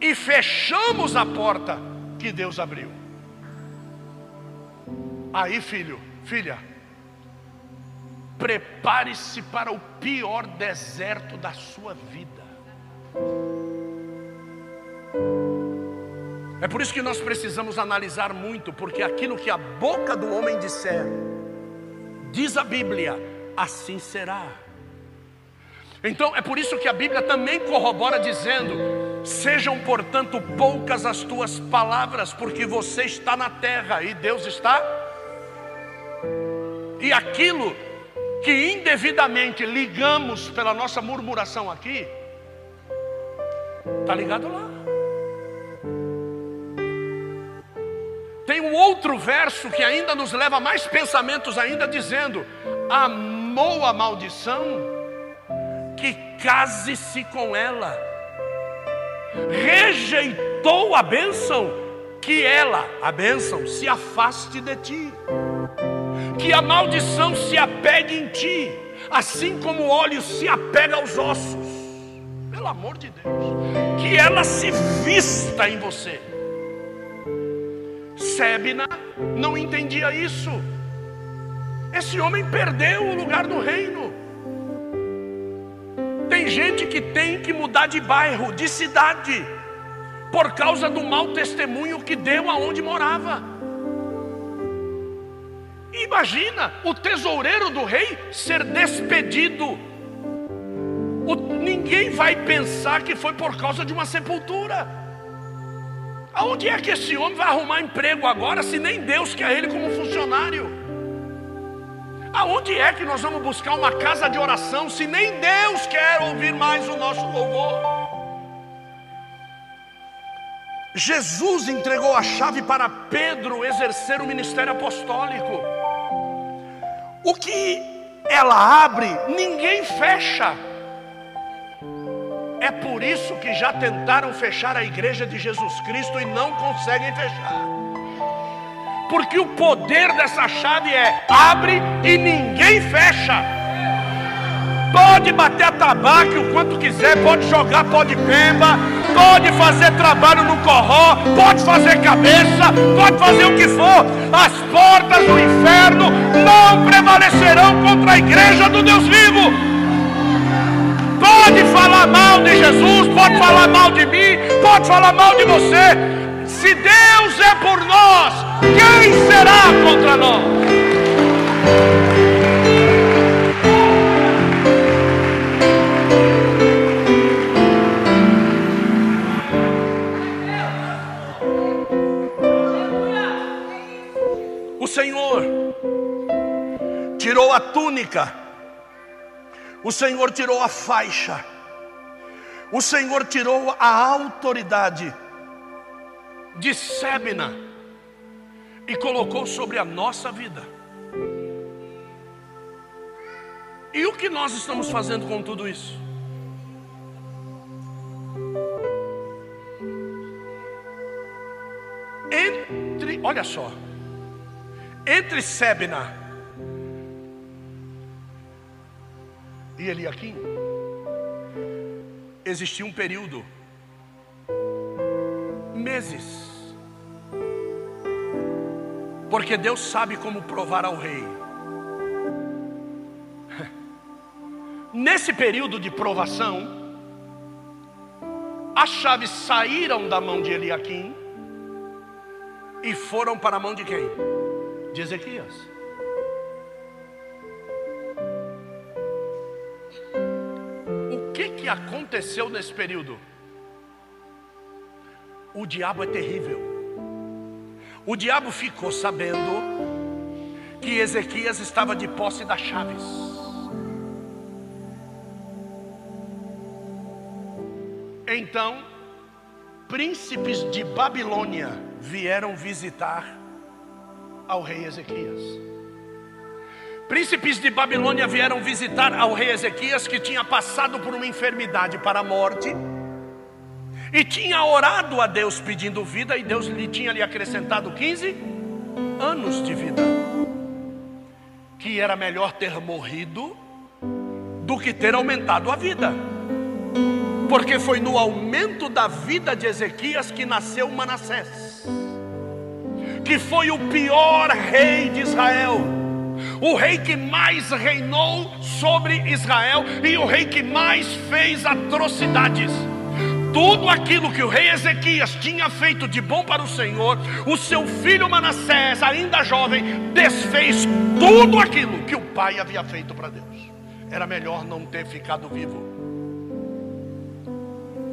e fechamos a porta que Deus abriu. Aí, filho, filha, prepare-se para o pior deserto da sua vida. É por isso que nós precisamos analisar muito, porque aquilo que a boca do homem disser, diz a Bíblia, assim será. Então é por isso que a Bíblia também corrobora dizendo: sejam portanto poucas as tuas palavras, porque você está na terra e Deus está. E aquilo que indevidamente ligamos pela nossa murmuração aqui, está ligado lá. Tem um outro verso que ainda nos leva a mais pensamentos ainda dizendo: amou a maldição, que case-se com ela. Rejeitou a bênção, que ela, a bênção, se afaste de ti. Que a maldição se apegue em ti, assim como o óleo se apega aos ossos. Pelo amor de Deus. Que ela se vista em você Sebna não entendia isso. Esse homem perdeu o lugar no reino. Tem gente que tem que mudar de bairro, de cidade, por causa do mau testemunho que deu aonde morava. Imagina o tesoureiro do rei ser despedido. O, ninguém vai pensar que foi por causa de uma sepultura. Aonde é que esse homem vai arrumar emprego agora se nem Deus quer ele como funcionário? Aonde é que nós vamos buscar uma casa de oração se nem Deus quer ouvir mais o nosso louvor? Jesus entregou a chave para Pedro exercer o ministério apostólico. O que ela abre, ninguém fecha. É por isso que já tentaram fechar a igreja de Jesus Cristo e não conseguem fechar. Porque o poder dessa chave é abre e ninguém fecha. Pode bater tabaco o quanto quiser, pode jogar pó de pemba, pode fazer trabalho no corró, pode fazer cabeça, pode fazer o que for. As portas do inferno não prevalecerão contra a igreja do Deus vivo. Pode falar mal de Jesus, pode falar mal de mim, pode falar mal de você. Se Deus é por nós, quem será contra nós? O Senhor tirou a túnica o Senhor tirou a faixa, o Senhor tirou a autoridade de Sebna e colocou sobre a nossa vida. E o que nós estamos fazendo com tudo isso? Entre, olha só, entre Sebna e Eliakim, existia um período, meses, porque Deus sabe como provar ao rei. Nesse período de provação, as chaves saíram da mão de Eliakim e foram para a mão de quem? De Ezequias. Que aconteceu nesse período? O diabo é terrível. O diabo ficou sabendo que Ezequias estava de posse das chaves. Então, príncipes de Babilônia vieram visitar ao rei Ezequias. Príncipes de Babilônia vieram visitar ao rei Ezequias, que tinha passado por uma enfermidade para a morte, e tinha orado a Deus pedindo vida, e Deus lhe tinha lhe acrescentado 15 anos de vida. Que era melhor ter morrido do que ter aumentado a vida. Porque foi no aumento da vida de Ezequias que nasceu Manassés, que foi o pior rei de Israel, o rei que mais reinou sobre Israel e o rei que mais fez atrocidades tudo aquilo que o rei Ezequias tinha feito de bom para o Senhor, o seu filho Manassés, ainda jovem, desfez tudo aquilo que o pai havia feito para Deus. Era melhor não ter ficado vivo.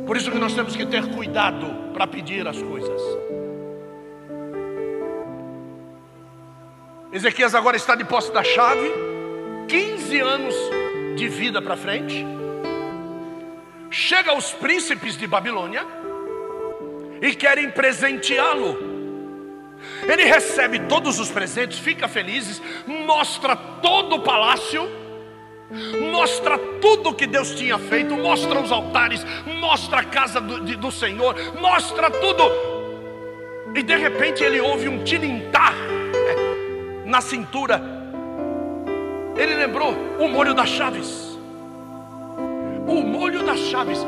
Por isso que nós temos que ter cuidado para pedir as coisas. Ezequias agora está de posse da chave, 15 anos de vida para frente chega aos príncipes de Babilônia e querem presenteá-lo. Ele recebe todos os presentes, fica feliz, mostra todo o palácio, mostra tudo que Deus tinha feito, mostra os altares, mostra a casa do, de, do Senhor, mostra tudo. E de repente ele ouve um tilintar na cintura. Ele lembrou o molho das chaves o molho das chaves.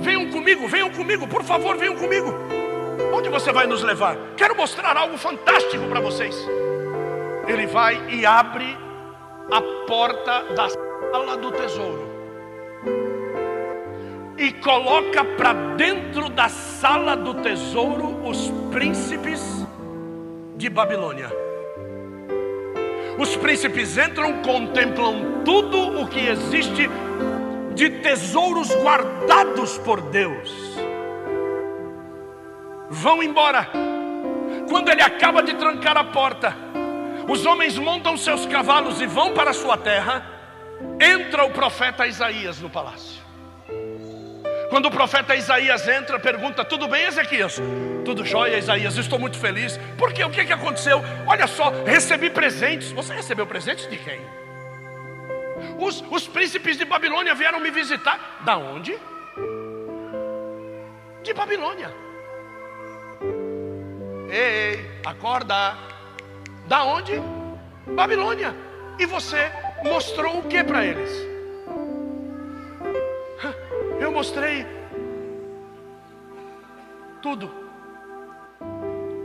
Venham comigo, venham comigo, por favor, venham comigo. Onde você vai nos levar? Quero mostrar algo fantástico para vocês. Ele vai e abre a porta da sala do tesouro e coloca para dentro da sala do tesouro os príncipes de Babilônia. Os príncipes entram, contemplam tudo o que existe de tesouros guardados por Deus. Vão embora. Quando ele acaba de trancar a porta, os homens montam seus cavalos e vão para a sua terra. Entra o profeta Isaías no palácio. Quando o profeta Isaías entra, pergunta: Tudo bem, Ezequias? Tudo jóia, Isaías. Estou muito feliz. Por quê? O que, que aconteceu? Olha só, recebi presentes. Você recebeu presentes de quem? Os, os príncipes de Babilônia vieram me visitar. Da onde? De Babilônia. Ei, ei, acorda. Da onde? Babilônia. E você mostrou o que para eles? Eu mostrei tudo.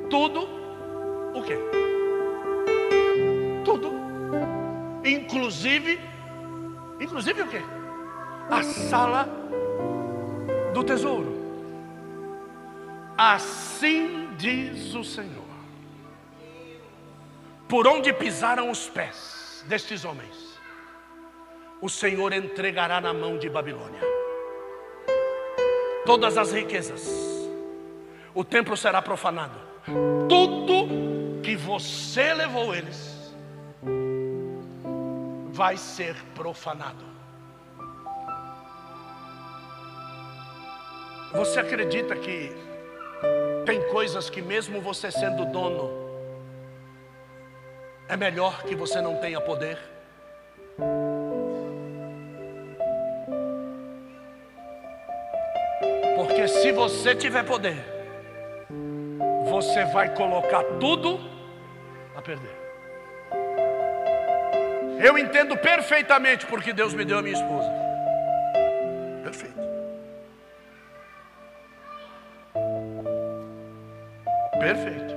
Tudo o que? Tudo. Inclusive Inclusive o quê? A sala do tesouro. Assim diz o Senhor. Por onde pisaram os pés destes homens, o Senhor entregará na mão de Babilônia todas as riquezas. O templo será profanado. Tudo que você levou eles vai ser profanado. Você acredita que tem coisas que, mesmo você sendo dono, é melhor que você não tenha poder? Porque se você tiver poder, você vai colocar tudo a perder. Eu entendo perfeitamente porque Deus me deu a minha esposa. Perfeito. Perfeito.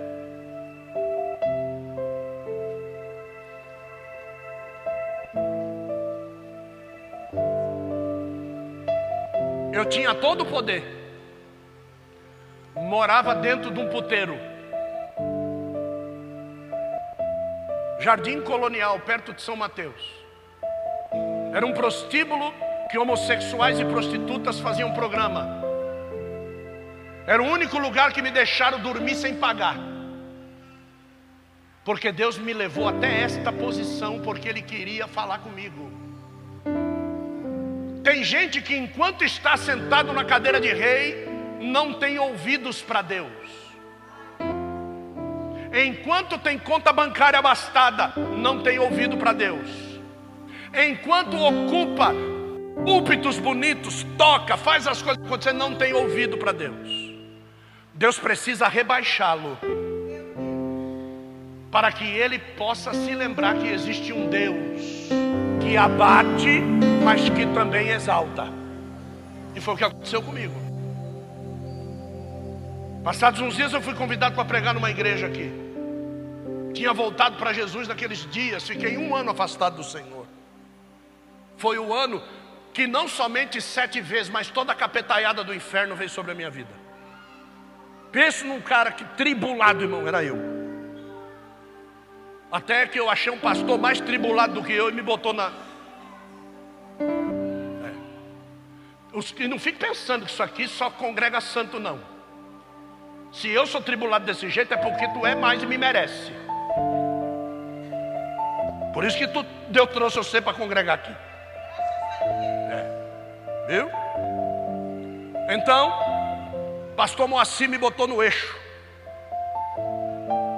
Eu tinha todo o poder. Morava dentro de um puteiro. Jardim Colonial, perto de São Mateus. Era um prostíbulo que homossexuais e prostitutas faziam programa. Era o único lugar que me deixaram dormir sem pagar. Porque Deus me levou até esta posição porque Ele queria falar comigo. Tem gente que enquanto está sentado na cadeira de rei, não tem ouvidos para Deus. Enquanto tem conta bancária abastada, não tem ouvido para Deus. Enquanto ocupa púlpitos bonitos, toca, faz as coisas acontecer, não tem ouvido para Deus. Deus precisa rebaixá-lo para que ele possa se lembrar que existe um Deus que abate, mas que também exalta. E foi o que aconteceu comigo. Passados uns dias eu fui convidado para pregar numa igreja aqui. Tinha voltado para Jesus naqueles dias, fiquei um ano afastado do Senhor. Foi o ano que não somente sete vezes, mas toda a capetaiada do inferno veio sobre a minha vida. Penso num cara que tribulado, irmão, era eu. Até que eu achei um pastor mais tribulado do que eu e me botou na. É. E não fique pensando que isso aqui só congrega santo, não. Se eu sou tribulado desse jeito, é porque tu é mais e me merece. Por isso que tu, Deus trouxe você para congregar aqui. É. Viu? Então, pastor Moacir me botou no eixo.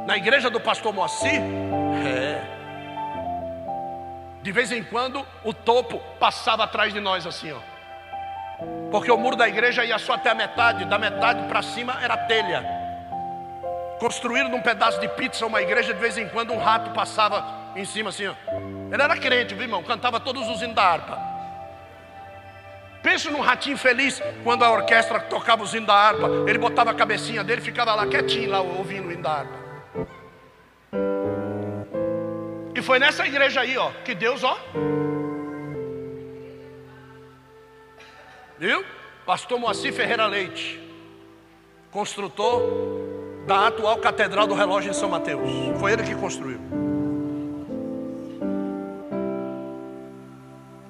Na igreja do pastor Moacir, é. De vez em quando o topo passava atrás de nós assim, ó. Porque o muro da igreja ia só até a metade, da metade para cima era telha. Construíram num pedaço de pizza uma igreja, de vez em quando um rato passava em cima assim, ó. Ele era crente, viu, irmão? Cantava todos os hinos da harpa. Pense num ratinho feliz quando a orquestra tocava os hinos da harpa. Ele botava a cabecinha dele, ficava lá quietinho, lá ouvindo o hino da harpa. E foi nessa igreja aí, ó, que Deus, ó. Viu? Pastor Moacir Ferreira Leite, construtor da atual Catedral do Relógio em São Mateus. Foi ele que construiu.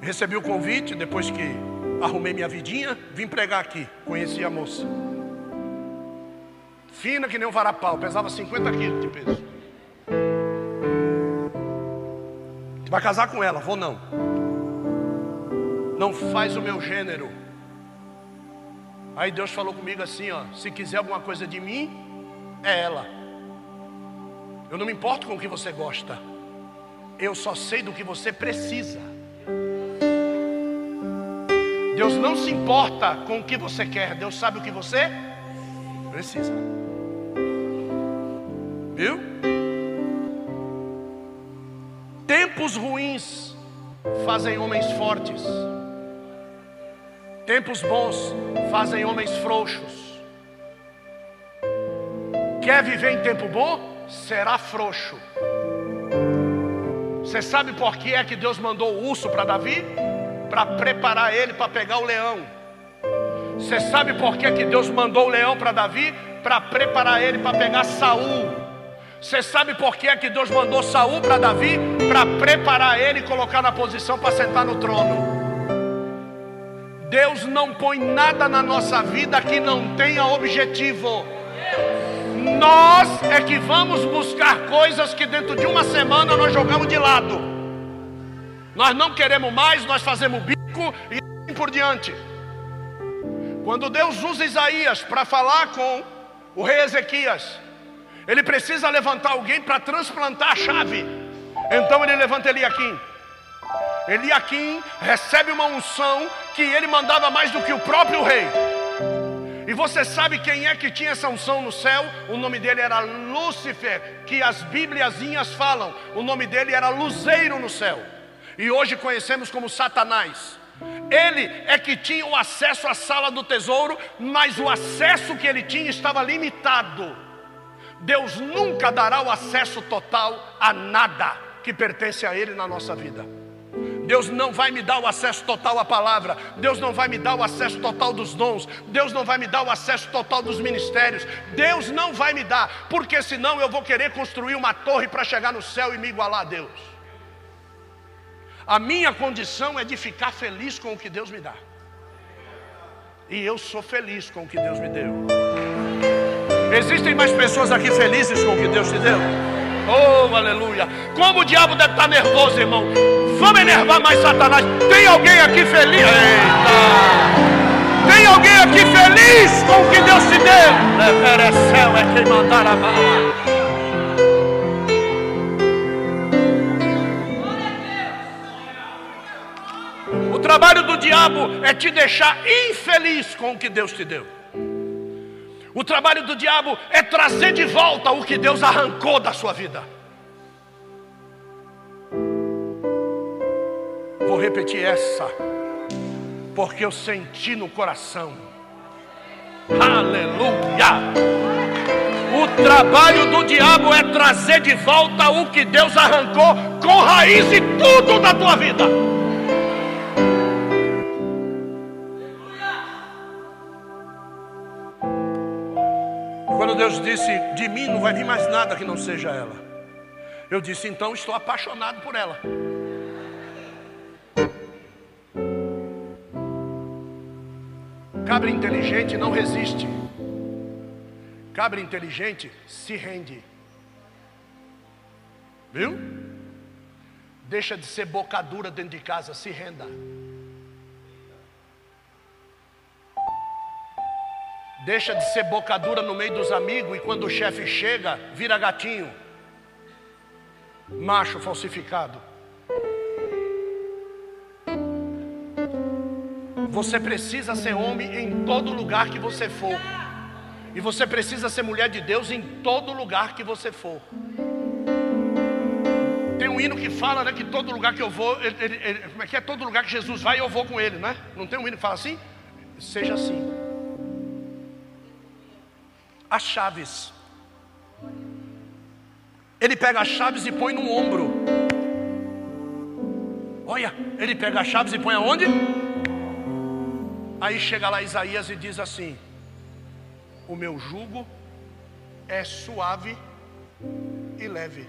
Recebi o convite depois que arrumei minha vidinha, vim pregar aqui. Conheci a moça. Fina que nem um varapau, pesava 50 quilos de peso. Vai casar com ela, vou não. Não faz o meu gênero. Aí Deus falou comigo assim, ó, se quiser alguma coisa de mim, é ela. Eu não me importo com o que você gosta. Eu só sei do que você precisa. Deus não se importa com o que você quer, Deus sabe o que você precisa. Viu? Tempos ruins fazem homens fortes. Tempos bons fazem homens frouxos. Quer viver em tempo bom? Será frouxo. Você sabe por que é que Deus mandou o urso para Davi? Para preparar ele para pegar o leão. Você sabe por que, é que Deus mandou o leão para Davi? Para preparar ele para pegar Saul. Você sabe por que, é que Deus mandou Saul para Davi? Para preparar ele e colocar na posição para sentar no trono. Deus não põe nada na nossa vida que não tenha objetivo. Nós é que vamos buscar coisas que dentro de uma semana nós jogamos de lado. Nós não queremos mais, nós fazemos bico e assim por diante. Quando Deus usa Isaías para falar com o rei Ezequias, ele precisa levantar alguém para transplantar a chave. Então ele levanta Eliakim. Eliakim recebe uma unção que ele mandava mais do que o próprio rei. E você sabe quem é que tinha essa unção no céu? O nome dele era Lúcifer, que as Bibliazinhas falam. O nome dele era Luzeiro no céu. E hoje conhecemos como Satanás. Ele é que tinha o acesso à sala do tesouro, mas o acesso que ele tinha estava limitado. Deus nunca dará o acesso total a nada que pertence a Ele na nossa vida. Deus não vai me dar o acesso total à palavra, Deus não vai me dar o acesso total dos dons, Deus não vai me dar o acesso total dos ministérios, Deus não vai me dar, porque senão eu vou querer construir uma torre para chegar no céu e me igualar a Deus. A minha condição é de ficar feliz com o que Deus me dá, e eu sou feliz com o que Deus me deu. Existem mais pessoas aqui felizes com o que Deus te deu? Oh, aleluia. Como o diabo deve estar nervoso, irmão. Vamos enervar mais Satanás. Tem alguém aqui feliz? Eita! Tem alguém aqui feliz com o que Deus te deu? céu é quem mandar a bala. O trabalho do diabo é te deixar infeliz com o que Deus te deu. O trabalho do diabo é trazer de volta o que Deus arrancou da sua vida. Vou repetir essa. porque eu senti no coração. Aleluia! O trabalho do diabo é trazer de volta o que Deus arrancou com raiz e tudo da tua vida. Quando Deus disse: De mim não vai vir mais nada que não seja ela. Eu disse: Então estou apaixonado por ela. Cabra inteligente não resiste. Cabra inteligente se rende. Viu? Deixa de ser bocadura dentro de casa, se renda. Deixa de ser bocadura no meio dos amigos e quando o chefe chega, vira gatinho. Macho falsificado. Você precisa ser homem em todo lugar que você for. E você precisa ser mulher de Deus em todo lugar que você for. Tem um hino que fala né, que todo lugar que eu vou, ele, ele, ele, como é que é? Todo lugar que Jesus vai, eu vou com ele, né? Não tem um hino que fala assim? Seja assim as chaves. Ele pega as chaves e põe no ombro. Olha, ele pega as chaves e põe aonde? Aí chega lá Isaías e diz assim: O meu jugo é suave e leve.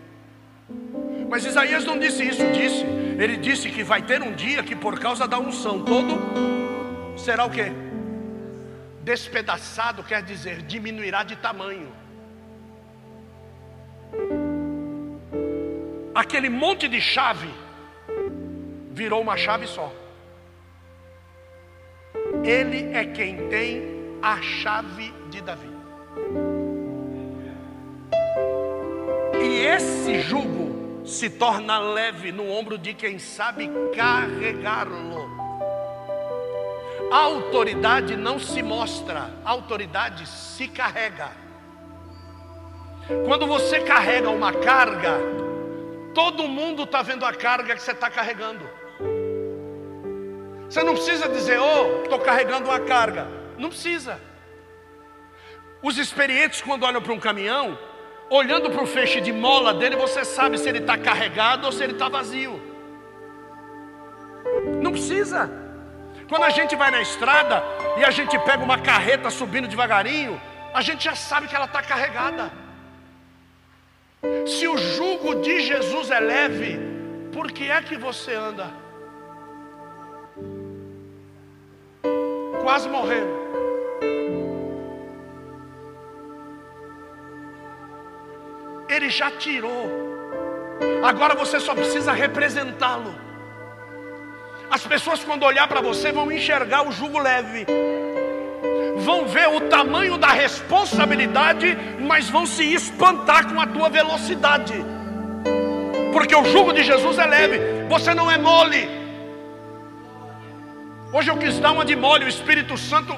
Mas Isaías não disse isso, disse. Ele disse que vai ter um dia que por causa da unção todo será o quê? Despedaçado quer dizer diminuirá de tamanho. Aquele monte de chave virou uma chave só. Ele é quem tem a chave de Davi. E esse jugo se torna leve no ombro de quem sabe carregá-lo. A autoridade não se mostra, a autoridade se carrega. Quando você carrega uma carga, todo mundo está vendo a carga que você está carregando. Você não precisa dizer, oh, estou carregando uma carga. Não precisa. Os experientes, quando olham para um caminhão, olhando para o feixe de mola dele, você sabe se ele está carregado ou se ele está vazio. Não precisa. Quando a gente vai na estrada e a gente pega uma carreta subindo devagarinho, a gente já sabe que ela está carregada. Se o jugo de Jesus é leve, por que é que você anda? Quase morrendo. Ele já tirou. Agora você só precisa representá-lo. As pessoas, quando olhar para você, vão enxergar o jugo leve, vão ver o tamanho da responsabilidade, mas vão se espantar com a tua velocidade, porque o jugo de Jesus é leve, você não é mole. Hoje eu quis dar uma de mole, o Espírito Santo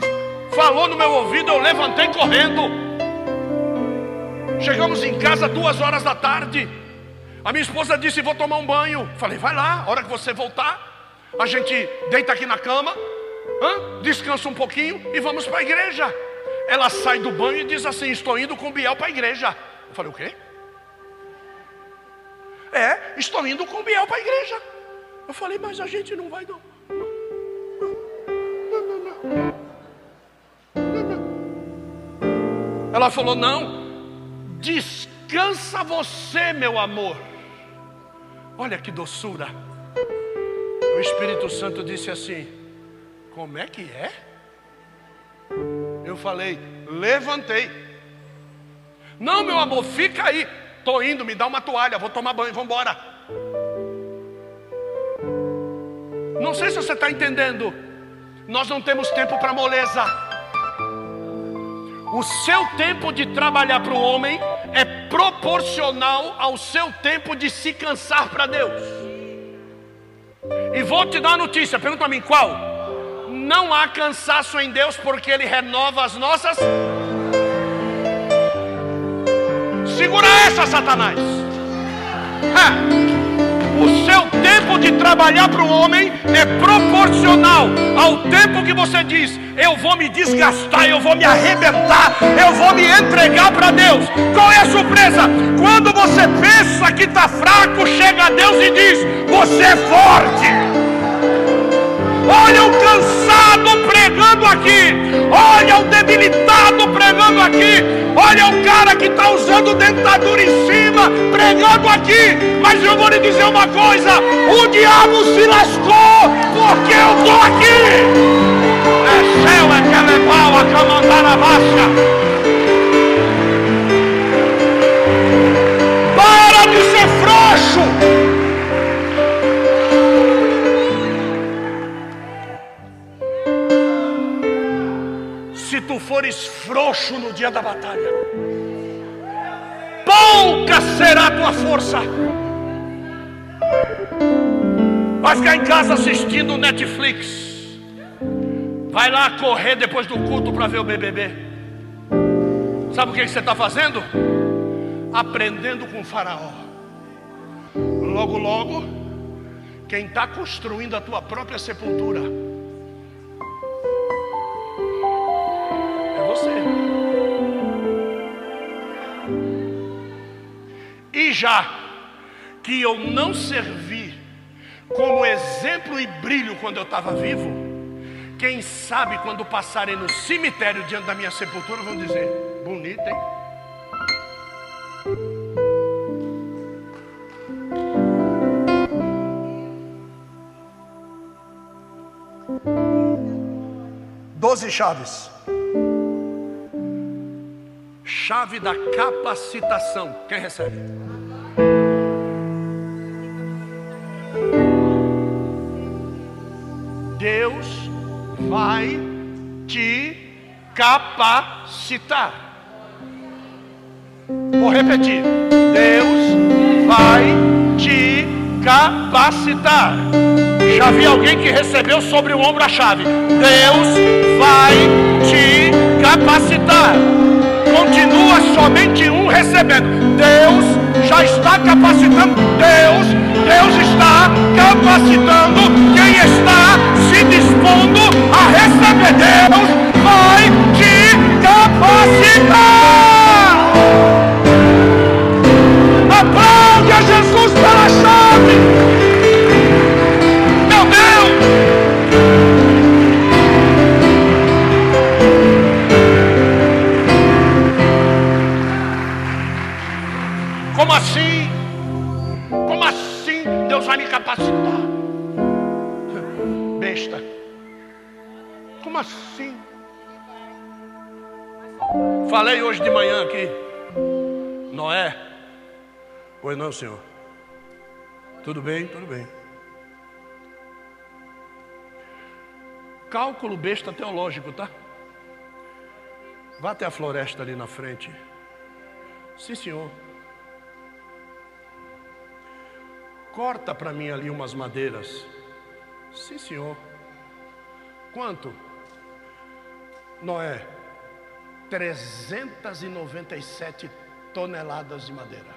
falou no meu ouvido, eu levantei correndo. Chegamos em casa duas horas da tarde. A minha esposa disse: Vou tomar um banho. Falei: Vai lá, a hora que você voltar a gente deita aqui na cama, descansa um pouquinho e vamos para a igreja. Ela sai do banho e diz assim: Estou indo com Biel para a igreja. Eu falei: O quê? É, estou indo com Biel para a igreja. Eu falei: Mas a gente não vai, não. Ela falou: Não, descansa você, meu amor. Olha que doçura. O Espírito Santo disse assim: Como é que é? Eu falei: Levantei. Não, meu amor, fica aí. Estou indo, me dá uma toalha, vou tomar banho, vamos embora. Não sei se você está entendendo. Nós não temos tempo para moleza. O seu tempo de trabalhar para o homem é proporcional ao seu tempo de se cansar para Deus. E vou te dar a notícia, pergunta a mim qual? Não há cansaço em Deus porque Ele renova as nossas. Segura essa, Satanás. É. O seu tempo de trabalhar para o homem é proporcional ao tempo que você diz: eu vou me desgastar, eu vou me arrebentar, eu vou me entregar para Deus. Qual é a surpresa? Quando você pensa que está fraco, chega a Deus e diz: você é forte. Olha o cansado pregando aqui. Olha o debilitado pregando aqui. Olha o cara que está usando dentadura em cima pregando aqui. Mas eu vou lhe dizer uma coisa: o diabo se lascou porque eu estou aqui. É céu, é que é pau, a camandara baixa. Fores frouxo no dia da batalha, pouca será a tua força. Vai ficar em casa assistindo Netflix. Vai lá correr depois do culto para ver o BBB. Sabe o que você está fazendo? Aprendendo com o Faraó. Logo, logo, quem está construindo a tua própria sepultura você. E já que eu não servi como exemplo e brilho quando eu estava vivo, quem sabe quando passarem no cemitério diante da minha sepultura vão dizer: bonita, hein? Doze chaves chave da capacitação. Quem recebe? Deus vai te capacitar. Vou repetir. Deus vai te capacitar. Já vi alguém que recebeu sobre o ombro a chave. Deus vai te capacitar continua somente um recebendo. Deus já está capacitando. Deus, Deus está capacitando quem está se dispondo a receber. Deus vai te capacitar. Aplaude a Jesus pela chave. Capacitar. Besta. Como assim? Falei hoje de manhã aqui. Noé. Pois não, senhor. Tudo bem, tudo bem. Cálculo besta teológico, tá? Vá até a floresta ali na frente. Sim, senhor. Corta para mim ali umas madeiras. Sim, senhor. Quanto? Noé, 397 toneladas de madeira.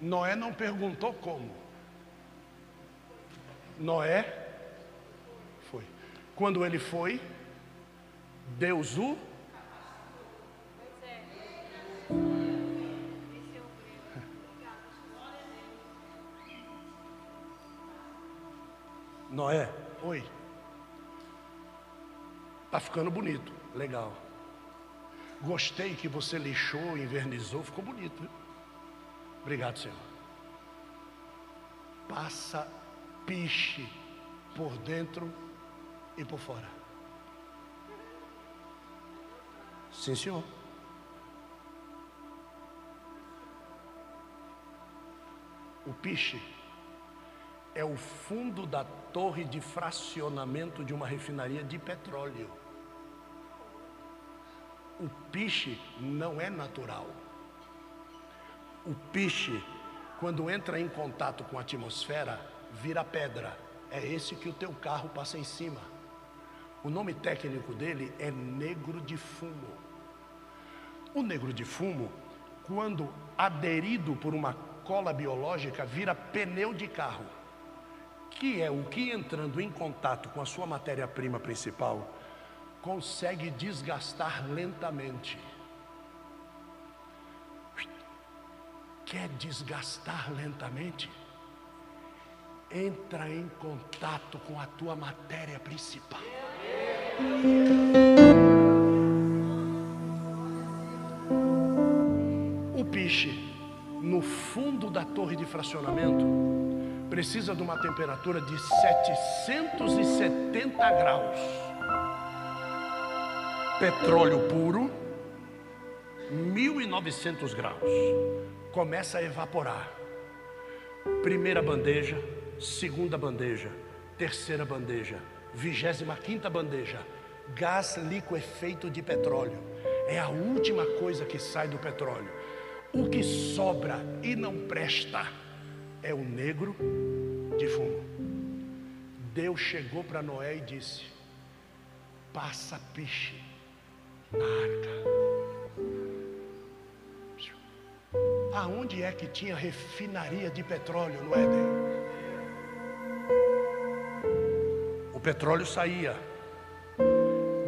Noé não perguntou como. Noé foi. Quando ele foi, Deus o Noé, oi. Tá ficando bonito, legal. Gostei que você lixou, invernizou, ficou bonito. Viu? Obrigado, Senhor. Passa piche por dentro e por fora. Sim, senhor. O piche é o fundo da torre de fracionamento de uma refinaria de petróleo. O piche não é natural. O piche, quando entra em contato com a atmosfera, vira pedra. É esse que o teu carro passa em cima. O nome técnico dele é negro de fumo. O negro de fumo, quando aderido por uma cola biológica, vira pneu de carro, que é o que entrando em contato com a sua matéria-prima principal, consegue desgastar lentamente. Quer desgastar lentamente? Entra em contato com a tua matéria principal. Piche, no fundo da torre de fracionamento, precisa de uma temperatura de 770 graus. Petróleo puro, 1900 graus. Começa a evaporar. Primeira bandeja, segunda bandeja, terceira bandeja, vigésima quinta bandeja, gás liquefeito de petróleo. É a última coisa que sai do petróleo. O que sobra e não presta é o negro de fumo. Deus chegou para Noé e disse: Passa piche na arca. Aonde é que tinha refinaria de petróleo no Éden? O petróleo saía.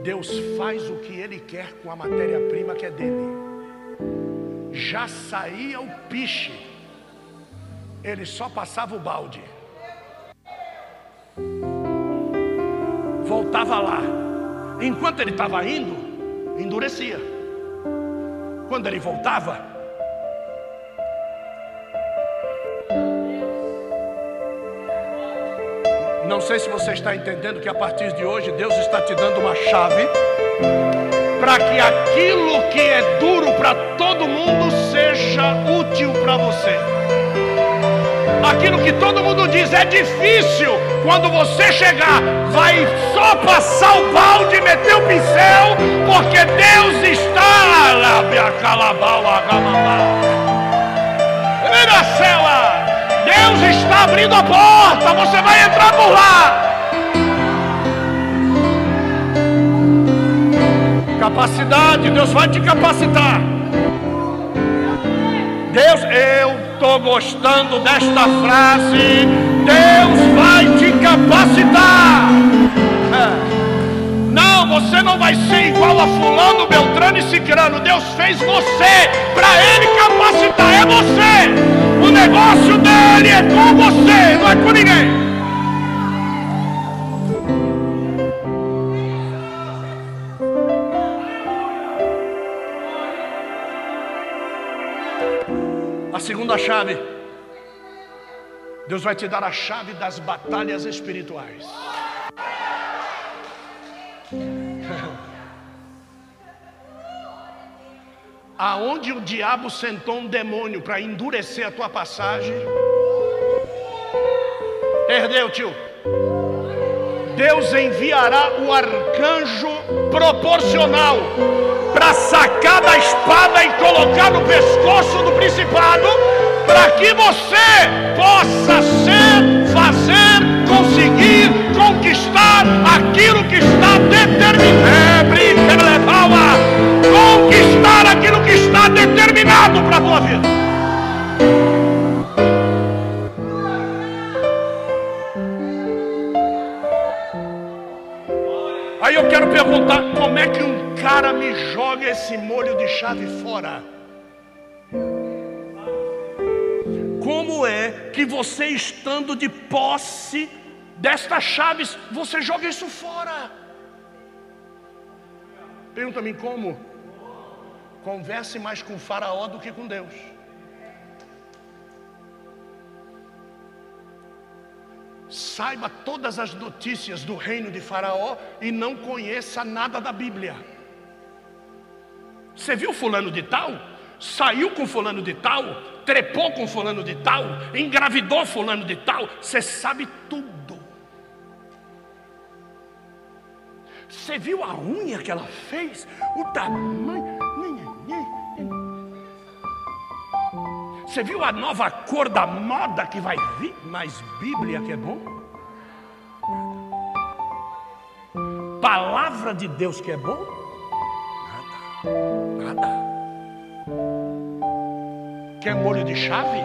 Deus faz o que Ele quer com a matéria-prima que é dele. Já saía o piche, ele só passava o balde. Voltava lá. Enquanto ele estava indo, endurecia. Quando ele voltava, Não sei se você está entendendo que a partir de hoje Deus está te dando uma chave para que aquilo que é duro para todo mundo seja útil para você. Aquilo que todo mundo diz é difícil, quando você chegar, vai só passar o balde meter o pincel, porque Deus está. Vira cela! Deus está abrindo a porta, você vai entrar por lá. Capacidade, Deus vai te capacitar. Deus, eu estou gostando desta frase. Deus vai te capacitar. É. Não, você não vai ser igual a fulano, Beltrano e Cicrano. Deus fez você para ele capacitar. É você. O negócio dele é com você, não é com ninguém. Segunda chave. Deus vai te dar a chave das batalhas espirituais. aonde o diabo sentou um demônio para endurecer a tua passagem, perdeu, tio. Deus enviará o arcanjo proporcional para sacar da espada e colocar no pescoço do principado, para que você possa ser, fazer, conseguir conquistar aquilo que está determinado. Conquistar aquilo que está determinado para a tua vida. Aí eu quero perguntar: como é que um cara me joga esse molho de chave fora? Como é que você estando de posse destas chaves, você joga isso fora? Pergunta-me como? Converse mais com Faraó do que com Deus. Saiba todas as notícias do reino de Faraó e não conheça nada da Bíblia. Você viu Fulano de Tal? Saiu com Fulano de Tal? Trepou com Fulano de Tal? Engravidou Fulano de Tal? Você sabe tudo. Você viu a unha que ela fez? O tamanho. Você viu a nova cor da moda que vai vir? Mas Bíblia que é bom? palavra de Deus que é bom? Nada, nada. Quer molho de chave?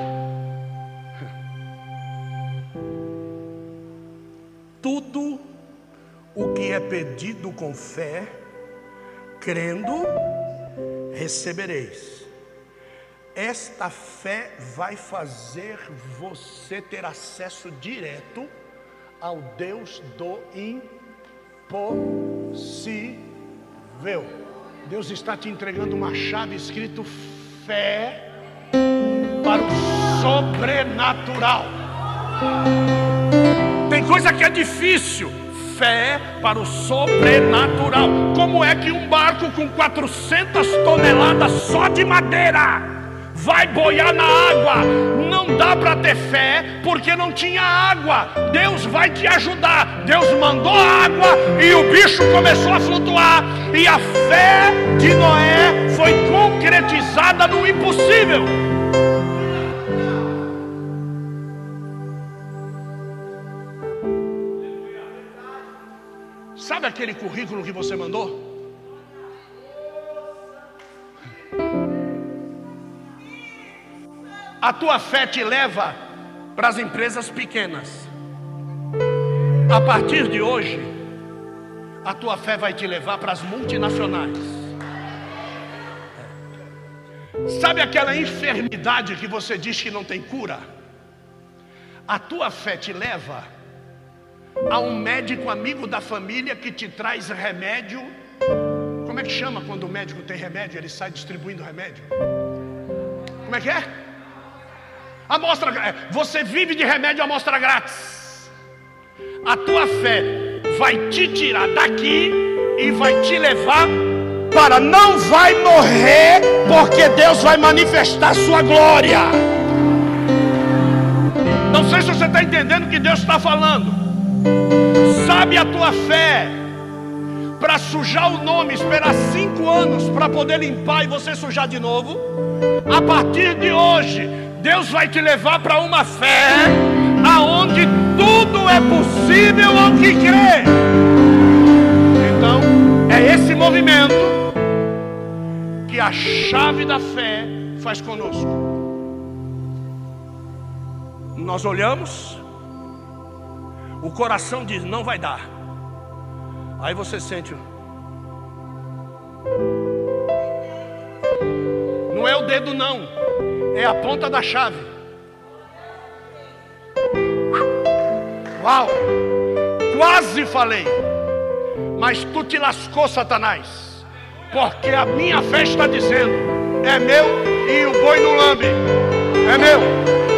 Tudo o que é pedido com fé, crendo, recebereis. Esta fé vai fazer você ter acesso direto ao Deus do impossível. Deus está te entregando uma chave escrito fé para o sobrenatural. Tem coisa que é difícil, fé para o sobrenatural. Como é que um barco com 400 toneladas só de madeira vai boiar na água. Não dá para ter fé porque não tinha água. Deus vai te ajudar. Deus mandou água e o bicho começou a flutuar. E a fé de Noé foi concretizada no impossível. Sabe aquele currículo que você mandou? A tua fé te leva para as empresas pequenas. A partir de hoje, a tua fé vai te levar para as multinacionais. Sabe aquela enfermidade que você diz que não tem cura? A tua fé te leva a um médico amigo da família que te traz remédio. Como é que chama quando o médico tem remédio? Ele sai distribuindo remédio. Como é que é? Amostra, você vive de remédio amostra grátis. A tua fé vai te tirar daqui e vai te levar para não vai morrer, porque Deus vai manifestar sua glória. Não sei se você está entendendo o que Deus está falando. Sabe a tua fé para sujar o nome, esperar cinco anos para poder limpar e você sujar de novo. A partir de hoje, Deus vai te levar para uma fé aonde tudo é possível ao que crê. Então, é esse movimento que a chave da fé faz conosco. Nós olhamos, o coração diz: não vai dar. Aí você sente. Não é o dedo, não é a ponta da chave. Uau! Quase falei, mas tu te lascou, Satanás, porque a minha fé está dizendo: é meu e o boi no lambe, é meu.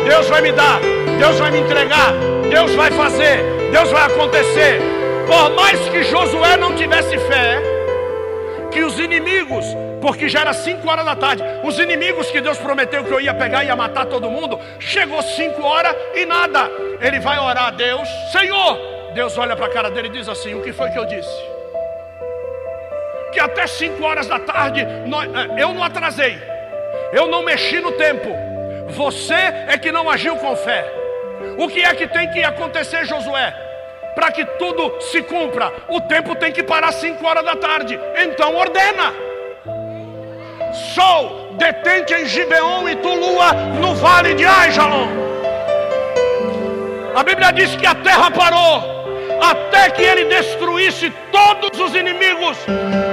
Deus vai me dar, Deus vai me entregar, Deus vai fazer, Deus vai acontecer. Por mais que Josué não tivesse fé, que os inimigos porque já era 5 horas da tarde. Os inimigos que Deus prometeu que eu ia pegar e ia matar todo mundo, chegou 5 horas e nada. Ele vai orar a Deus, Senhor. Deus olha para a cara dele e diz assim: O que foi que eu disse? Que até 5 horas da tarde eh, eu não atrasei, eu não mexi no tempo. Você é que não agiu com fé. O que é que tem que acontecer, Josué? Para que tudo se cumpra, o tempo tem que parar 5 horas da tarde. Então ordena. Sol, detente em Gibeon e Tulua, no vale de Aijalon. A Bíblia diz que a terra parou até que ele destruísse todos os inimigos.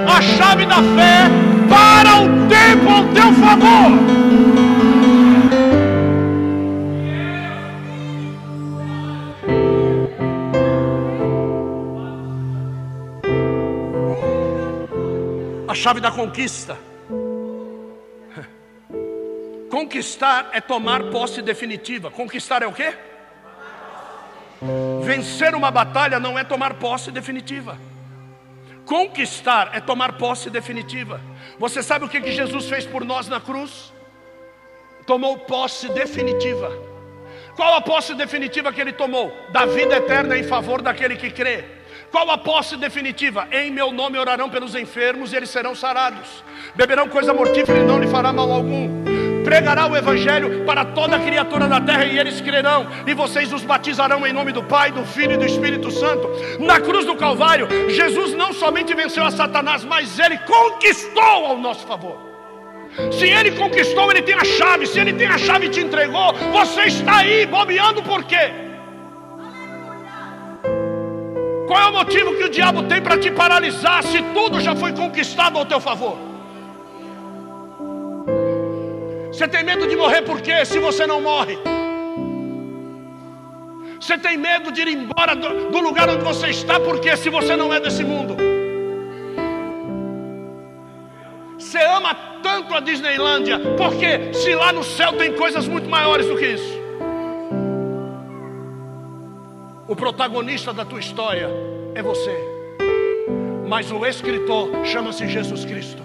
A chave da fé para o tempo ao teu favor. A chave da conquista Conquistar é tomar posse definitiva. Conquistar é o quê? Vencer uma batalha não é tomar posse definitiva. Conquistar é tomar posse definitiva. Você sabe o que, que Jesus fez por nós na cruz? Tomou posse definitiva. Qual a posse definitiva que ele tomou? Da vida eterna em favor daquele que crê. Qual a posse definitiva? Em meu nome orarão pelos enfermos e eles serão sarados. Beberão coisa mortífera e não lhe fará mal algum pregará o Evangelho para toda criatura da terra e eles crerão, e vocês os batizarão em nome do Pai, do Filho e do Espírito Santo. Na cruz do Calvário, Jesus não somente venceu a Satanás, mas ele conquistou ao nosso favor. Se ele conquistou, ele tem a chave. Se ele tem a chave e te entregou, você está aí bobeando por quê? Qual é o motivo que o diabo tem para te paralisar se tudo já foi conquistado ao teu favor? Você tem medo de morrer por quê? Se você não morre. Você tem medo de ir embora do, do lugar onde você está porque se você não é desse mundo. Você ama tanto a Disneylândia porque se lá no céu tem coisas muito maiores do que isso. O protagonista da tua história é você. Mas o escritor chama-se Jesus Cristo.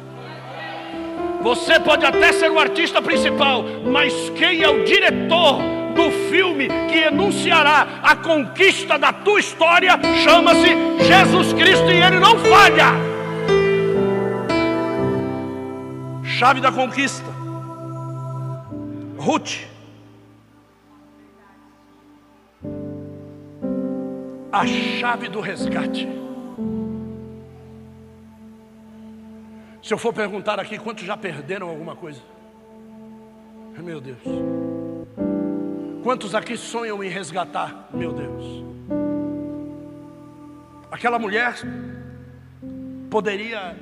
Você pode até ser o artista principal, mas quem é o diretor do filme que enunciará a conquista da tua história chama-se Jesus Cristo e ele não falha. Chave da conquista. Ruth a chave do resgate. Se eu for perguntar aqui quantos já perderam alguma coisa? Meu Deus. Quantos aqui sonham em resgatar? Meu Deus. Aquela mulher poderia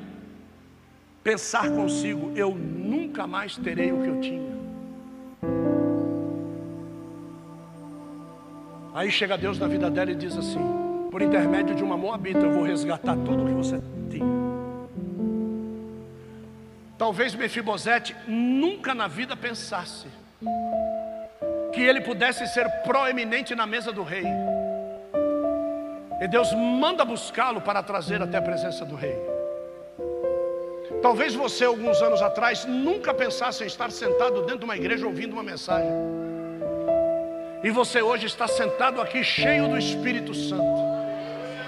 pensar consigo: eu nunca mais terei o que eu tinha. Aí chega Deus na vida dela e diz assim: por intermédio de uma moabita, eu vou resgatar tudo o que você tinha. Talvez Mefibosete nunca na vida pensasse que ele pudesse ser proeminente na mesa do rei. E Deus manda buscá-lo para trazer até a presença do rei. Talvez você, alguns anos atrás, nunca pensasse em estar sentado dentro de uma igreja ouvindo uma mensagem. E você hoje está sentado aqui cheio do Espírito Santo.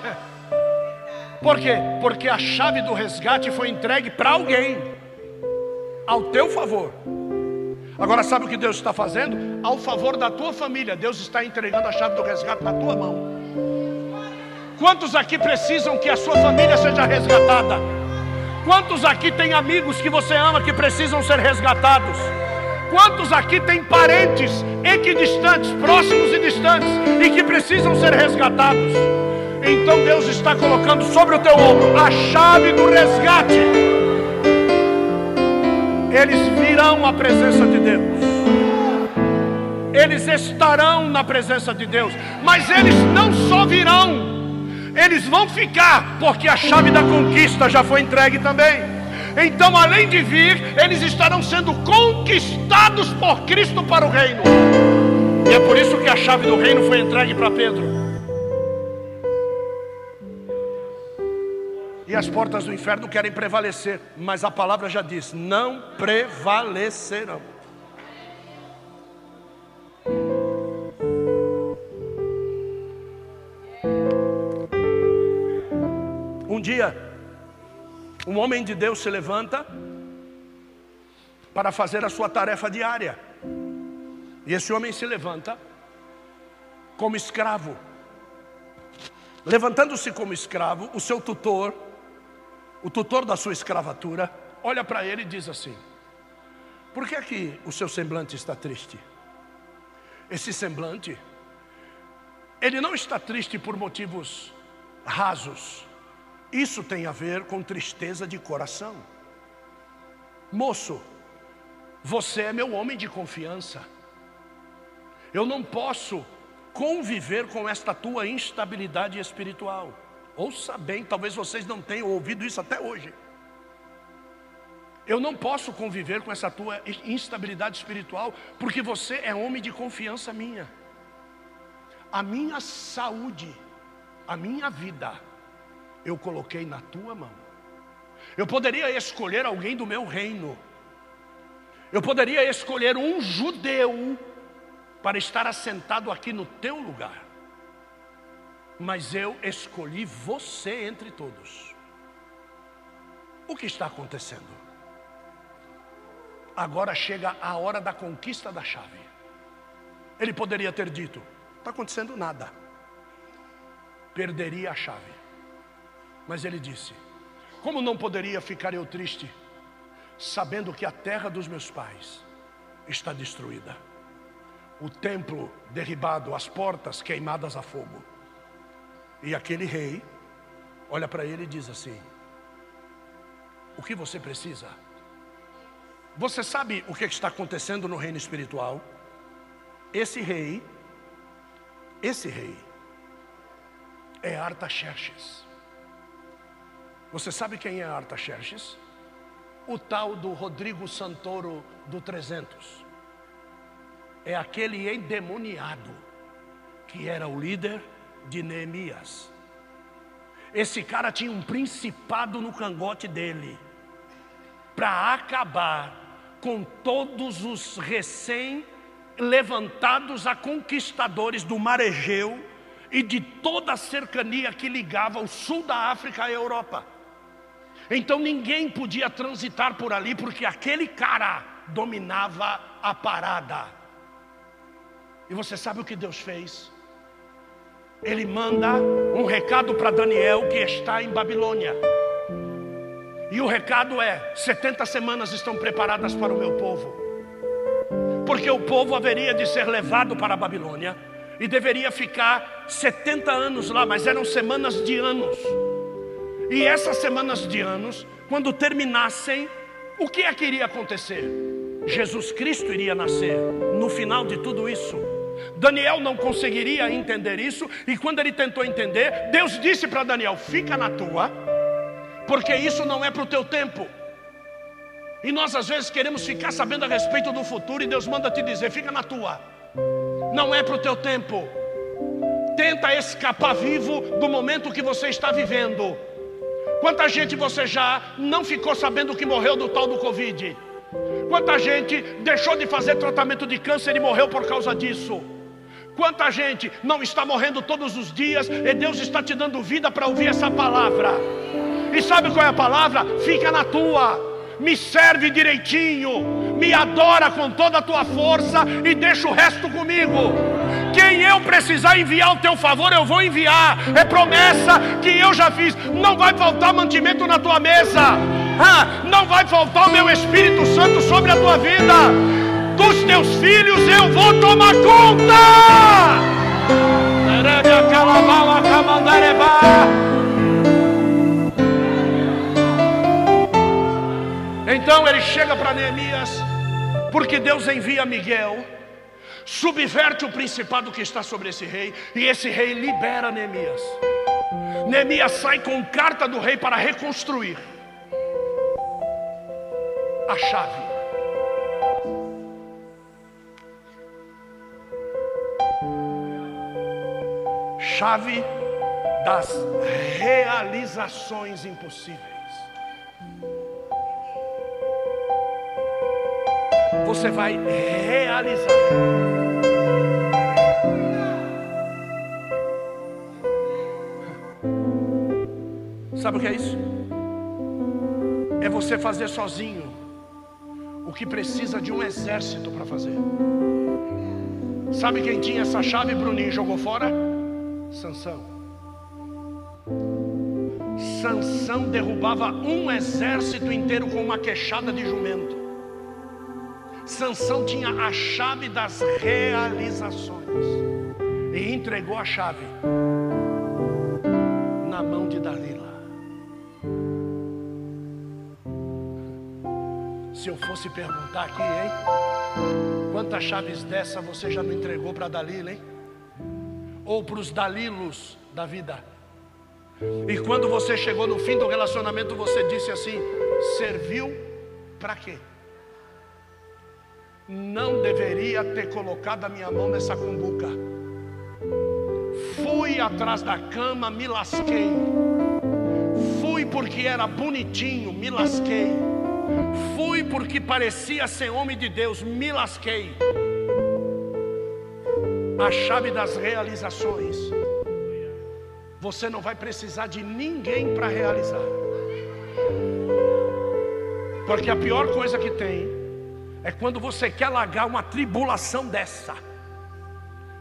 É. Por quê? Porque a chave do resgate foi entregue para alguém, ao teu favor. Agora, sabe o que Deus está fazendo? Ao favor da tua família, Deus está entregando a chave do resgate na tua mão. Quantos aqui precisam que a sua família seja resgatada? Quantos aqui têm amigos que você ama que precisam ser resgatados? Quantos aqui têm parentes equidistantes, próximos e distantes, e que precisam ser resgatados? Então Deus está colocando sobre o teu ombro a chave do resgate. Eles virão à presença de Deus. Eles estarão na presença de Deus, mas eles não só virão, eles vão ficar, porque a chave da conquista já foi entregue também. Então, além de vir, eles estarão sendo conquistados por Cristo para o reino. E é por isso que a chave do reino foi entregue para Pedro. E as portas do inferno querem prevalecer, mas a palavra já diz: não prevalecerão. Um dia, um homem de Deus se levanta para fazer a sua tarefa diária. E esse homem se levanta como escravo. Levantando-se como escravo, o seu tutor, o tutor da sua escravatura, olha para ele e diz assim: Por que é que o seu semblante está triste? Esse semblante, ele não está triste por motivos rasos, isso tem a ver com tristeza de coração. Moço, você é meu homem de confiança. Eu não posso conviver com esta tua instabilidade espiritual. Ouça bem, talvez vocês não tenham ouvido isso até hoje. Eu não posso conviver com essa tua instabilidade espiritual, porque você é homem de confiança minha. A minha saúde, a minha vida, eu coloquei na tua mão. Eu poderia escolher alguém do meu reino. Eu poderia escolher um judeu para estar assentado aqui no teu lugar. Mas eu escolhi você entre todos. O que está acontecendo? agora chega a hora da conquista da chave. Ele poderia ter dito: está acontecendo nada, perderia a chave. Mas ele disse: como não poderia ficar eu triste, sabendo que a terra dos meus pais está destruída, o templo derribado, as portas queimadas a fogo. E aquele rei olha para ele e diz assim: O que você precisa? Você sabe o que está acontecendo no reino espiritual? Esse rei, esse rei, é Artaxerxes. Você sabe quem é Artaxerxes? O tal do Rodrigo Santoro do 300. É aquele endemoniado que era o líder de Neemias. Esse cara tinha um principado no cangote dele para acabar com todos os recém levantados a conquistadores do mar Egeu e de toda a cercania que ligava o sul da África à Europa. Então ninguém podia transitar por ali porque aquele cara dominava a parada. E você sabe o que Deus fez? Ele manda um recado para Daniel que está em Babilônia. E o recado é: 70 semanas estão preparadas para o meu povo. Porque o povo haveria de ser levado para a Babilônia e deveria ficar 70 anos lá, mas eram semanas de anos. E essas semanas de anos, quando terminassem, o que é que iria acontecer? Jesus Cristo iria nascer no final de tudo isso. Daniel não conseguiria entender isso, e quando ele tentou entender, Deus disse para Daniel: Fica na tua, porque isso não é para o teu tempo. E nós às vezes queremos ficar sabendo a respeito do futuro, e Deus manda te dizer: Fica na tua, não é para o teu tempo. Tenta escapar vivo do momento que você está vivendo. Quanta gente você já não ficou sabendo que morreu do tal do Covid? Quanta gente deixou de fazer tratamento de câncer e morreu por causa disso? Quanta gente não está morrendo todos os dias e Deus está te dando vida para ouvir essa palavra? E sabe qual é a palavra? Fica na tua, me serve direitinho, me adora com toda a tua força e deixa o resto comigo. Quem eu precisar enviar o teu favor, eu vou enviar. É promessa que eu já fiz. Não vai faltar mantimento na tua mesa. Ah, não vai faltar o meu Espírito Santo sobre a tua vida. Dos teus filhos eu vou tomar conta. Então ele chega para Neemias, porque Deus envia Miguel subverte o principado que está sobre esse rei, e esse rei libera Neemias. Neemias sai com carta do rei para reconstruir a chave. Chave das realizações impossíveis. Você vai realizar. Sabe o que é isso? É você fazer sozinho o que precisa de um exército para fazer. Sabe quem tinha essa chave, Bruninho, jogou fora? Sansão. Sansão derrubava um exército inteiro com uma queixada de jumento. Sansão tinha a chave das realizações e entregou a chave na mão de Dalila. Se eu fosse perguntar aqui, hein? Quantas chaves dessa você já não entregou para Dalila, hein? Ou para os Dalilos da vida? E quando você chegou no fim do relacionamento, você disse assim: serviu para quê? Não deveria ter colocado a minha mão nessa cumbuca. Fui atrás da cama, me lasquei. Fui porque era bonitinho, me lasquei. Fui porque parecia ser homem de Deus, me lasquei. A chave das realizações. Você não vai precisar de ninguém para realizar. Porque a pior coisa que tem é quando você quer largar uma tribulação dessa.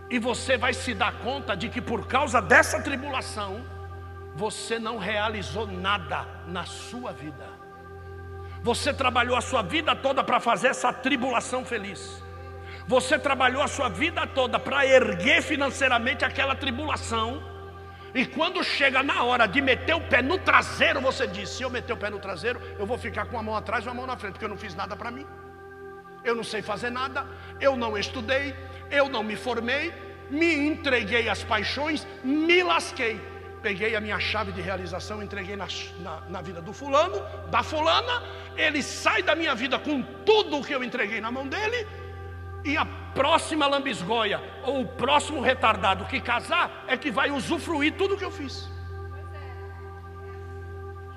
E você vai se dar conta de que por causa dessa tribulação, você não realizou nada na sua vida. Você trabalhou a sua vida toda para fazer essa tribulação feliz. Você trabalhou a sua vida toda para erguer financeiramente aquela tribulação. E quando chega na hora de meter o pé no traseiro, você diz: se eu meter o pé no traseiro, eu vou ficar com a mão atrás e uma mão na frente, porque eu não fiz nada para mim. Eu não sei fazer nada, eu não estudei, eu não me formei, me entreguei às paixões, me lasquei. Peguei a minha chave de realização, entreguei na, na, na vida do fulano, da fulana, ele sai da minha vida com tudo o que eu entreguei na mão dele, e a próxima lambisgoia ou o próximo retardado que casar é que vai usufruir tudo que eu fiz.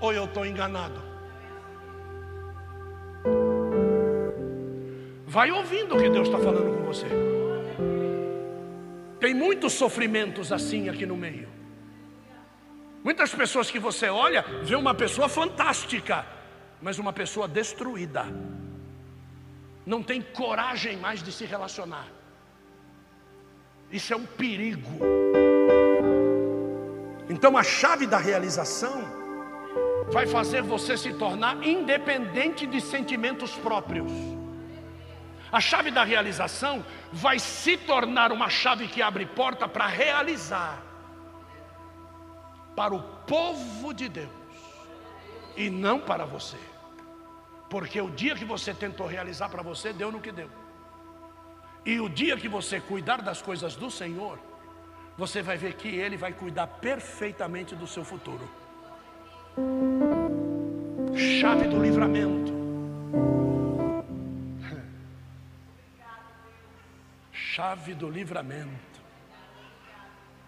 Ou eu estou enganado? Vai ouvindo o que Deus está falando com você. Tem muitos sofrimentos assim aqui no meio. Muitas pessoas que você olha, vê uma pessoa fantástica, mas uma pessoa destruída não tem coragem mais de se relacionar. Isso é um perigo. Então a chave da realização vai fazer você se tornar independente de sentimentos próprios. A chave da realização vai se tornar uma chave que abre porta para realizar para o povo de Deus e não para você. Porque o dia que você tentou realizar para você, deu no que deu. E o dia que você cuidar das coisas do Senhor, você vai ver que Ele vai cuidar perfeitamente do seu futuro. Chave do livramento. Chave do livramento.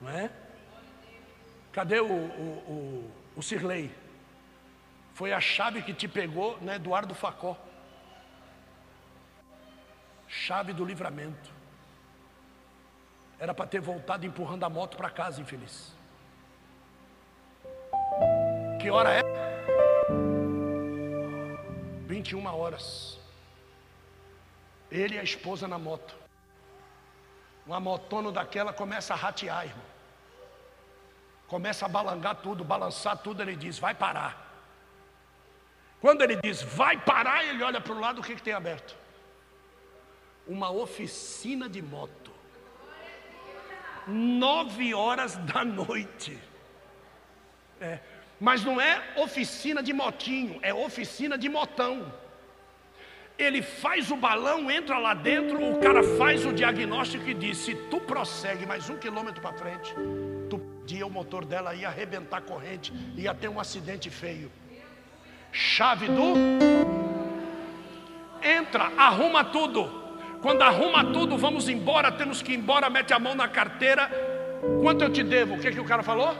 Não é? Cadê o, o, o, o Cirlei? Foi a chave que te pegou, né, Eduardo Facó. Chave do livramento. Era para ter voltado empurrando a moto para casa, infeliz. Que hora é? 21 horas. Ele e a esposa na moto. Uma motona daquela começa a ratear, irmão. Começa a balangar tudo, balançar tudo. Ele diz: Vai parar. Quando ele diz vai parar, ele olha para o lado, o que, que tem aberto? Uma oficina de moto. Nove horas da noite. É, mas não é oficina de motinho, é oficina de motão. Ele faz o balão, entra lá dentro, o cara faz o diagnóstico e diz: se tu prossegue mais um quilômetro para frente, tu dia o motor dela ia arrebentar corrente, ia ter um acidente feio chave do. Entra, arruma tudo. Quando arruma tudo, vamos embora, temos que ir embora, mete a mão na carteira. Quanto eu te devo? O que, que o cara falou?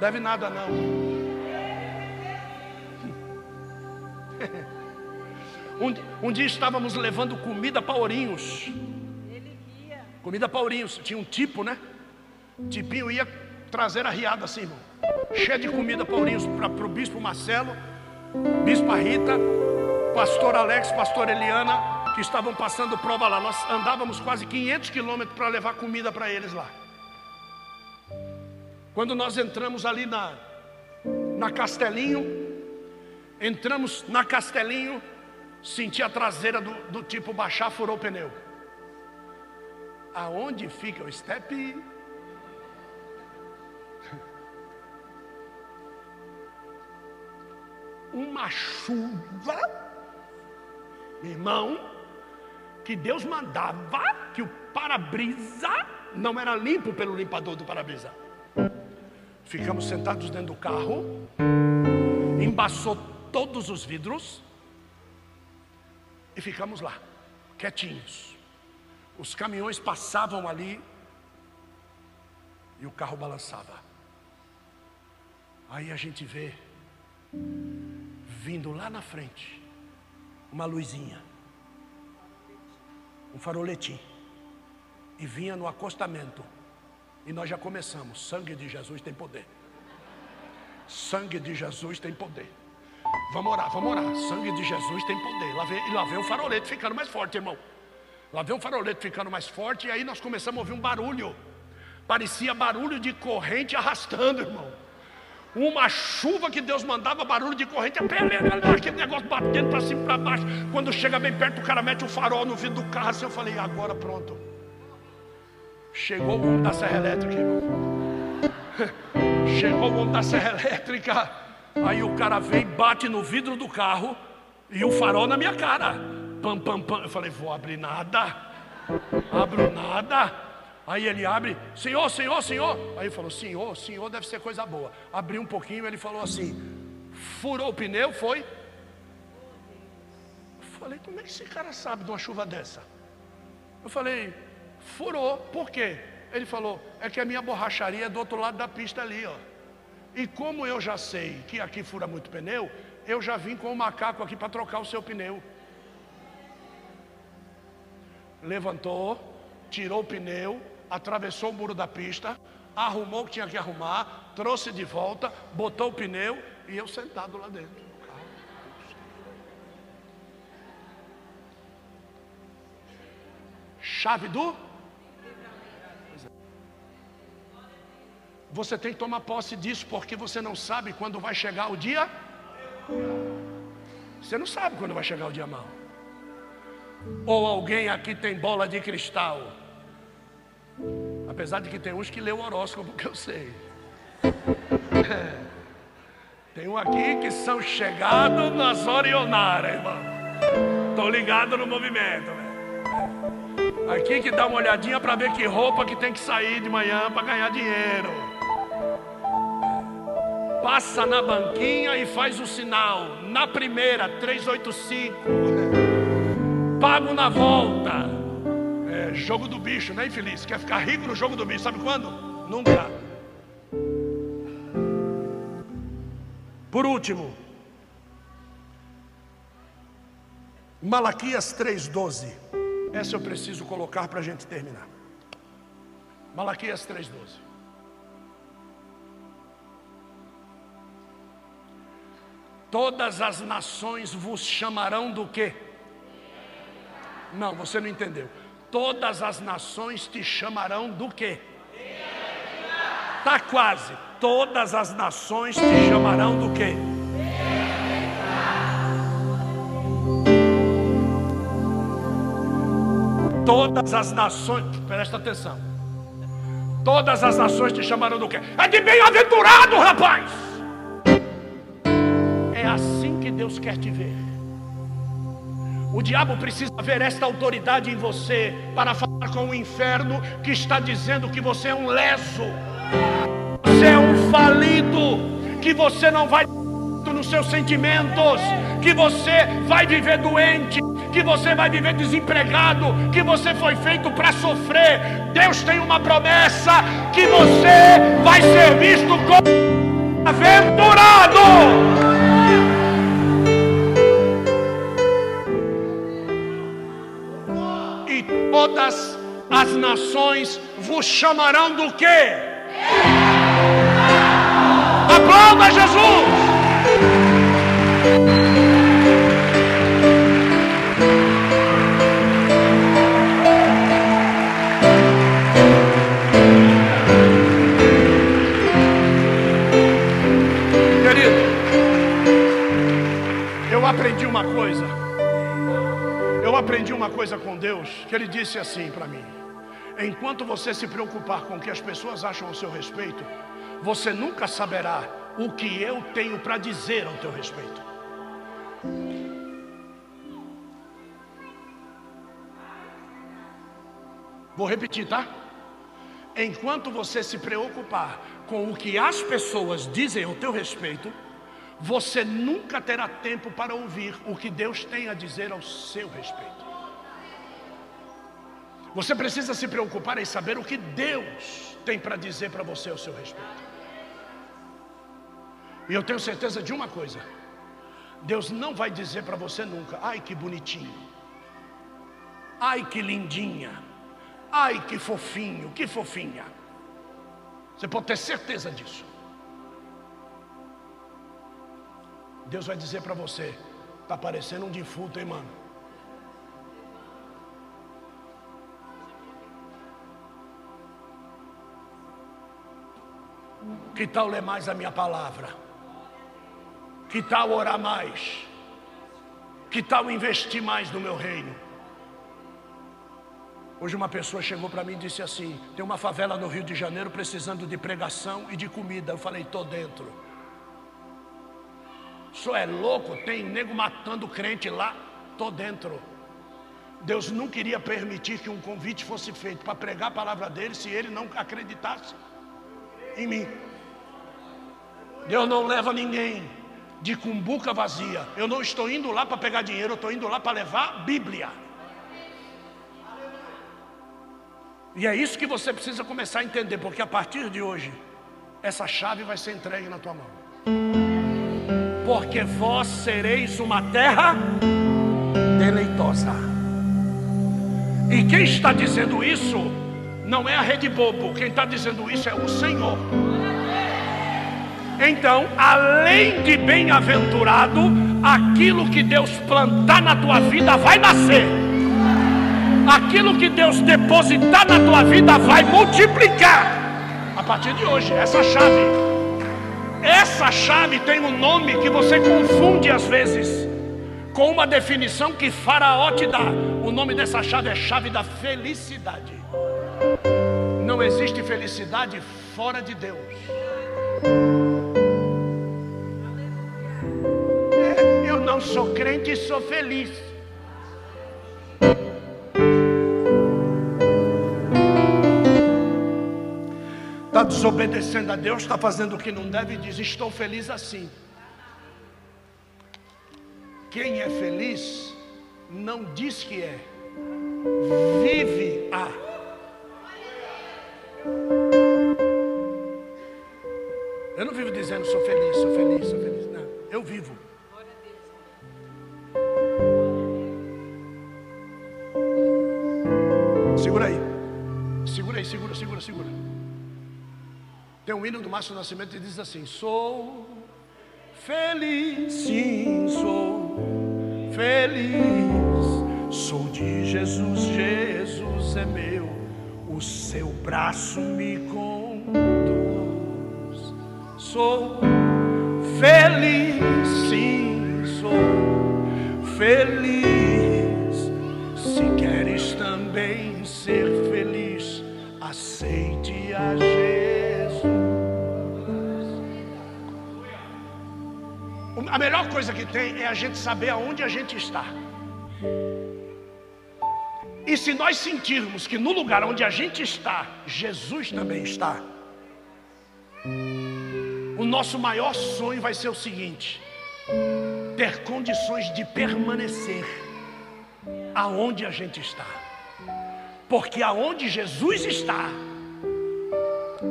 Deve nada não. Um, um dia estávamos levando comida para Ourinhos. Comida para Ourinhos. Tinha um tipo, né? Tipinho ia trazer a riada assim, irmão cheia de comida para o bispo Marcelo, bispa Rita, pastor Alex, pastor Eliana, que estavam passando prova lá. Nós andávamos quase 500 quilômetros para levar comida para eles lá. Quando nós entramos ali na, na Castelinho, entramos na Castelinho, senti a traseira do, do tipo baixar, furou o pneu. Aonde fica o step? Uma chuva, irmão, que Deus mandava que o para-brisa não era limpo pelo limpador do para-brisa. Ficamos sentados dentro do carro, embaçou todos os vidros e ficamos lá, quietinhos. Os caminhões passavam ali e o carro balançava. Aí a gente vê vindo lá na frente uma luzinha, um faroletim, e vinha no acostamento. E nós já começamos. Sangue de Jesus tem poder. Sangue de Jesus tem poder. Vamos orar, vamos orar. Sangue de Jesus tem poder. Lá vem, e lá vem o faroleto ficando mais forte, irmão. Lá vem o faroleto ficando mais forte. E aí nós começamos a ouvir um barulho. Parecia barulho de corrente arrastando, irmão. Uma chuva que Deus mandava, barulho de corrente, aquele negócio batendo para cima e para baixo. Quando chega bem perto, o cara mete o farol no vidro do carro. Assim eu falei, agora pronto. Chegou o homem da serra elétrica, irmão. Chegou o homem da serra elétrica. Aí o cara vem, bate no vidro do carro e o farol na minha cara. Pam, pam, pam. Eu falei, vou abrir nada. Abro nada. Aí ele abre, Senhor, Senhor, Senhor. Aí falou, Senhor, Senhor deve ser coisa boa. Abriu um pouquinho, ele falou assim: furou o pneu, foi? Eu falei, como é que esse cara sabe de uma chuva dessa? Eu falei, furou, por quê? Ele falou, é que a minha borracharia é do outro lado da pista ali, ó. E como eu já sei que aqui fura muito pneu, eu já vim com o um macaco aqui para trocar o seu pneu. Levantou, tirou o pneu, atravessou o muro da pista, arrumou o que tinha que arrumar, trouxe de volta, botou o pneu e eu sentado lá dentro. Chave do? Você tem que tomar posse disso porque você não sabe quando vai chegar o dia. Você não sabe quando vai chegar o dia mau. Ou alguém aqui tem bola de cristal Apesar de que tem uns que lê o horóscopo que eu sei. Tem um aqui que são chegados nas orionárias, irmão. Estou ligado no movimento, velho. Aqui que dá uma olhadinha para ver que roupa que tem que sair de manhã para ganhar dinheiro. Passa na banquinha e faz o sinal. Na primeira, 385. Pago na volta jogo do bicho, né, infeliz? Quer ficar rico no jogo do bicho, sabe quando? Nunca. Por último, Malaquias 3,12. Essa eu preciso colocar para a gente terminar. Malaquias 3,12. Todas as nações vos chamarão do quê? Não, você não entendeu todas as nações te chamarão do quê? Está quase. Todas as nações te chamarão do quê? Todas as nações, presta atenção. Todas as nações te chamarão do quê? É de bem-aventurado, rapaz. É assim que Deus quer te ver. O diabo precisa ver esta autoridade em você para falar com o inferno que está dizendo que você é um leso, você é um falido, que você não vai nos seus sentimentos, que você vai viver doente, que você vai viver desempregado, que você foi feito para sofrer. Deus tem uma promessa que você vai ser visto como aventurado. Todas as nações vos chamarão do quê? Aplauda Jesus! Aprendi uma coisa eu aprendi uma coisa com Deus, que Ele disse assim para mim: enquanto você se preocupar com o que as pessoas acham ao seu respeito, você nunca saberá o que eu tenho para dizer ao teu respeito. Vou repetir, tá? Enquanto você se preocupar com o que as pessoas dizem ao teu respeito, você nunca terá tempo para ouvir o que Deus tem a dizer ao seu respeito. Você precisa se preocupar em saber o que Deus tem para dizer para você ao seu respeito. E eu tenho certeza de uma coisa: Deus não vai dizer para você nunca, ai que bonitinho, ai que lindinha, ai que fofinho, que fofinha. Você pode ter certeza disso. Deus vai dizer para você: está parecendo um defunto, hein, mano? Que tal ler mais a minha palavra? Que tal orar mais? Que tal investir mais no meu reino? Hoje uma pessoa chegou para mim e disse assim: tem uma favela no Rio de Janeiro precisando de pregação e de comida. Eu falei, estou dentro. Só é louco, tem nego matando crente lá, estou dentro. Deus não queria permitir que um convite fosse feito para pregar a palavra dele se ele não acreditasse em mim. Deus não leva ninguém de cumbuca vazia. Eu não estou indo lá para pegar dinheiro, eu estou indo lá para levar Bíblia. E é isso que você precisa começar a entender, porque a partir de hoje, essa chave vai ser entregue na tua mão. Porque vós sereis uma terra deleitosa. E quem está dizendo isso não é a rede bobo, quem está dizendo isso é o Senhor. Então, além de bem-aventurado, aquilo que Deus plantar na tua vida vai nascer. Aquilo que Deus depositar na tua vida vai multiplicar. A partir de hoje, essa chave. Essa chave tem um nome que você confunde às vezes com uma definição que Faraó te dá. O nome dessa chave é chave da felicidade. Não existe felicidade fora de Deus. não sou crente e sou feliz. Está desobedecendo a Deus, está fazendo o que não deve e diz: Estou feliz assim. Quem é feliz não diz que é, vive a. Eu não vivo dizendo sou feliz, sou feliz, sou feliz. Não, eu vivo. Segura aí. Segura aí, segura, segura, segura. Tem um hino do Márcio Nascimento que diz assim: Sou feliz, sim, sou feliz. Sou de Jesus, Jesus é meu. O seu braço me conduz. Sou feliz, sim, sou feliz. Se queres também ser feliz, aceite a Jesus. A melhor coisa que tem é a gente saber aonde a gente está. E se nós sentirmos que no lugar onde a gente está, Jesus também está, o nosso maior sonho vai ser o seguinte: ter condições de permanecer aonde a gente está. Porque aonde Jesus está,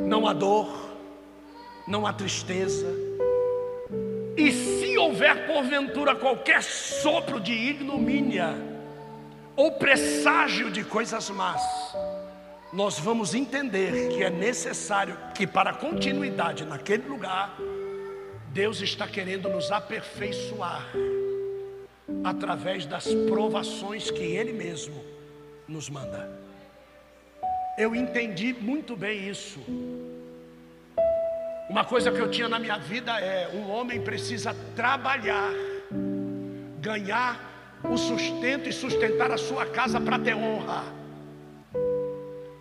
não há dor, não há tristeza. E se houver porventura qualquer sopro de ignomínia ou presságio de coisas más, nós vamos entender que é necessário que para continuidade naquele lugar, Deus está querendo nos aperfeiçoar através das provações que Ele mesmo nos manda. Eu entendi muito bem isso. Uma coisa que eu tinha na minha vida é: um homem precisa trabalhar, ganhar o sustento e sustentar a sua casa para ter honra.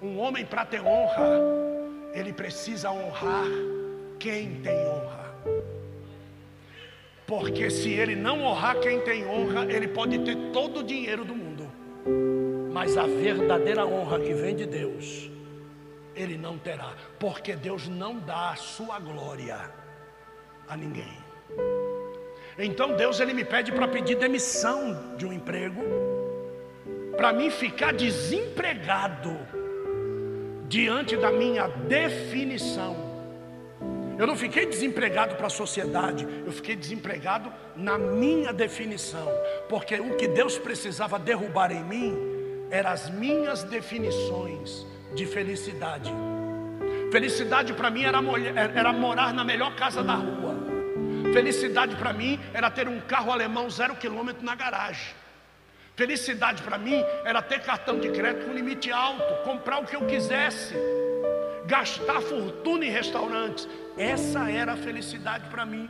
Um homem para ter honra, ele precisa honrar quem tem honra. Porque se ele não honrar quem tem honra, ele pode ter todo o dinheiro do mundo mas a verdadeira honra que vem de Deus, ele não terá, porque Deus não dá a sua glória a ninguém. Então Deus ele me pede para pedir demissão de um emprego, para mim ficar desempregado diante da minha definição. Eu não fiquei desempregado para a sociedade, eu fiquei desempregado na minha definição, porque o que Deus precisava derrubar em mim eram as minhas definições de felicidade. Felicidade para mim era, era morar na melhor casa da rua. Felicidade para mim era ter um carro alemão zero quilômetro na garagem. Felicidade para mim era ter cartão de crédito com limite alto, comprar o que eu quisesse, gastar fortuna em restaurantes. Essa era a felicidade para mim.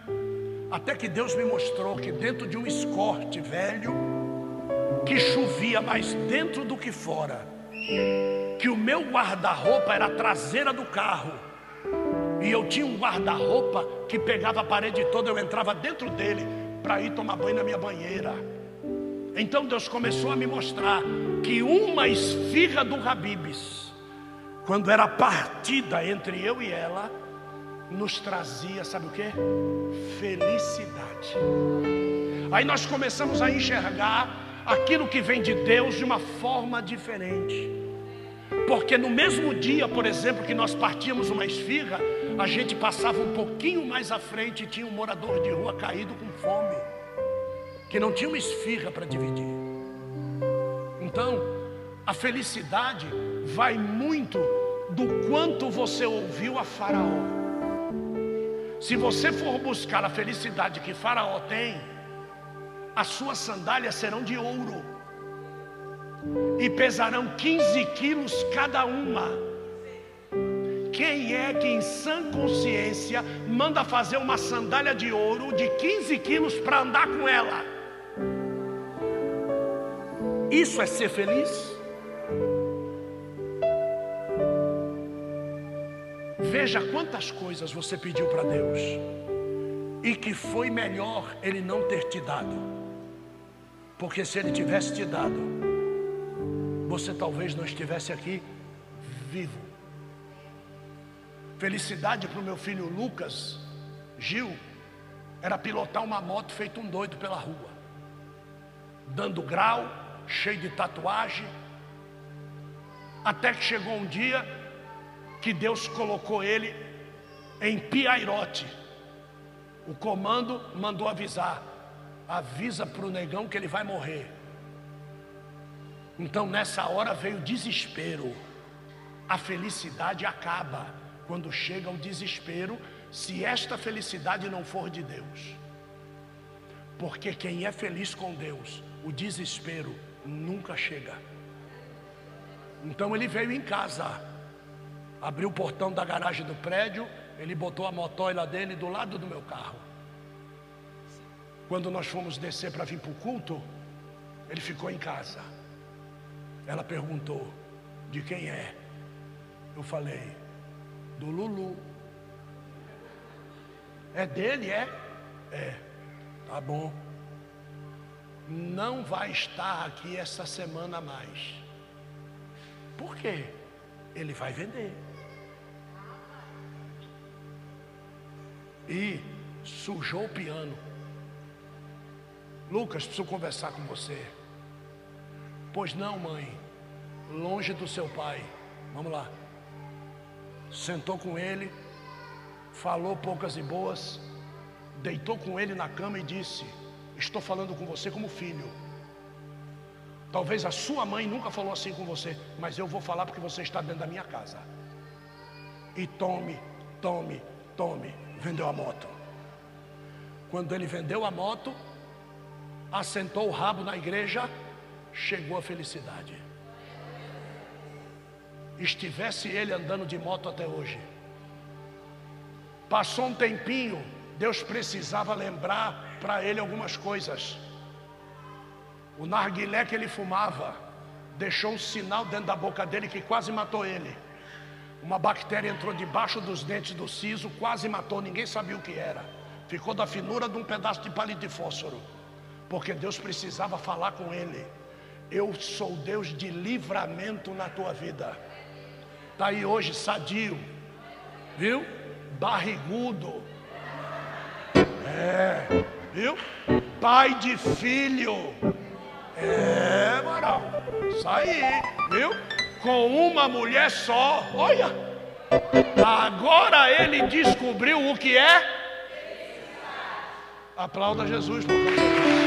Até que Deus me mostrou que dentro de um escorte velho, que chovia mais dentro do que fora, que o meu guarda-roupa era a traseira do carro, e eu tinha um guarda-roupa que pegava a parede toda, eu entrava dentro dele para ir tomar banho na minha banheira. Então Deus começou a me mostrar que uma esfirra do Habibs, quando era partida entre eu e ela, nos trazia, sabe o que? Felicidade. Aí nós começamos a enxergar aquilo que vem de Deus de uma forma diferente. Porque no mesmo dia, por exemplo, que nós partíamos uma esfirra, a gente passava um pouquinho mais à frente e tinha um morador de rua caído com fome que não tinha uma esfirra para dividir. Então, a felicidade vai muito do quanto você ouviu a Faraó. Se você for buscar a felicidade que Faraó tem, as suas sandálias serão de ouro e pesarão 15 quilos cada uma. Quem é que em sã consciência manda fazer uma sandália de ouro de 15 quilos para andar com ela? Isso é ser feliz? Veja quantas coisas você pediu para Deus e que foi melhor Ele não ter te dado, porque se Ele tivesse te dado, você talvez não estivesse aqui vivo. Felicidade para o meu filho Lucas, Gil, era pilotar uma moto feito um doido pela rua, dando grau, cheio de tatuagem. Até que chegou um dia que Deus colocou ele em Piairote. O comando mandou avisar: avisa para o negão que ele vai morrer. Então nessa hora veio o desespero. A felicidade acaba quando chega o desespero, se esta felicidade não for de Deus. Porque quem é feliz com Deus, o desespero nunca chega. Então ele veio em casa, abriu o portão da garagem do prédio, ele botou a motoila dele do lado do meu carro. Quando nós fomos descer para vir para o culto, ele ficou em casa. Ela perguntou: de quem é? Eu falei: do Lulu. É dele, é? É. Tá bom não vai estar aqui essa semana mais. Por quê? Ele vai vender. E sujou o piano. Lucas, preciso conversar com você. Pois não, mãe. Longe do seu pai. Vamos lá. Sentou com ele, falou poucas e boas, deitou com ele na cama e disse: Estou falando com você como filho. Talvez a sua mãe nunca falou assim com você, mas eu vou falar porque você está dentro da minha casa. E tome, tome, tome. Vendeu a moto. Quando ele vendeu a moto, assentou o rabo na igreja, chegou a felicidade. Estivesse ele andando de moto até hoje. Passou um tempinho, Deus precisava lembrar para ele algumas coisas. O narguilé que ele fumava deixou um sinal dentro da boca dele que quase matou ele. Uma bactéria entrou debaixo dos dentes do siso, quase matou, ninguém sabia o que era. Ficou da finura de um pedaço de palito de fósforo. Porque Deus precisava falar com ele. Eu sou Deus de livramento na tua vida. Está aí hoje sadio, viu? Barrigudo. É viu? Pai de filho. É, moral. Isso aí, viu? Com uma mulher só. Olha. Agora ele descobriu o que é. Aplauda Jesus, por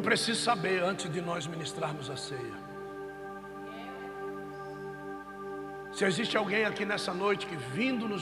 Eu preciso saber antes de nós ministrarmos a ceia. Se existe alguém aqui nessa noite que vindo nos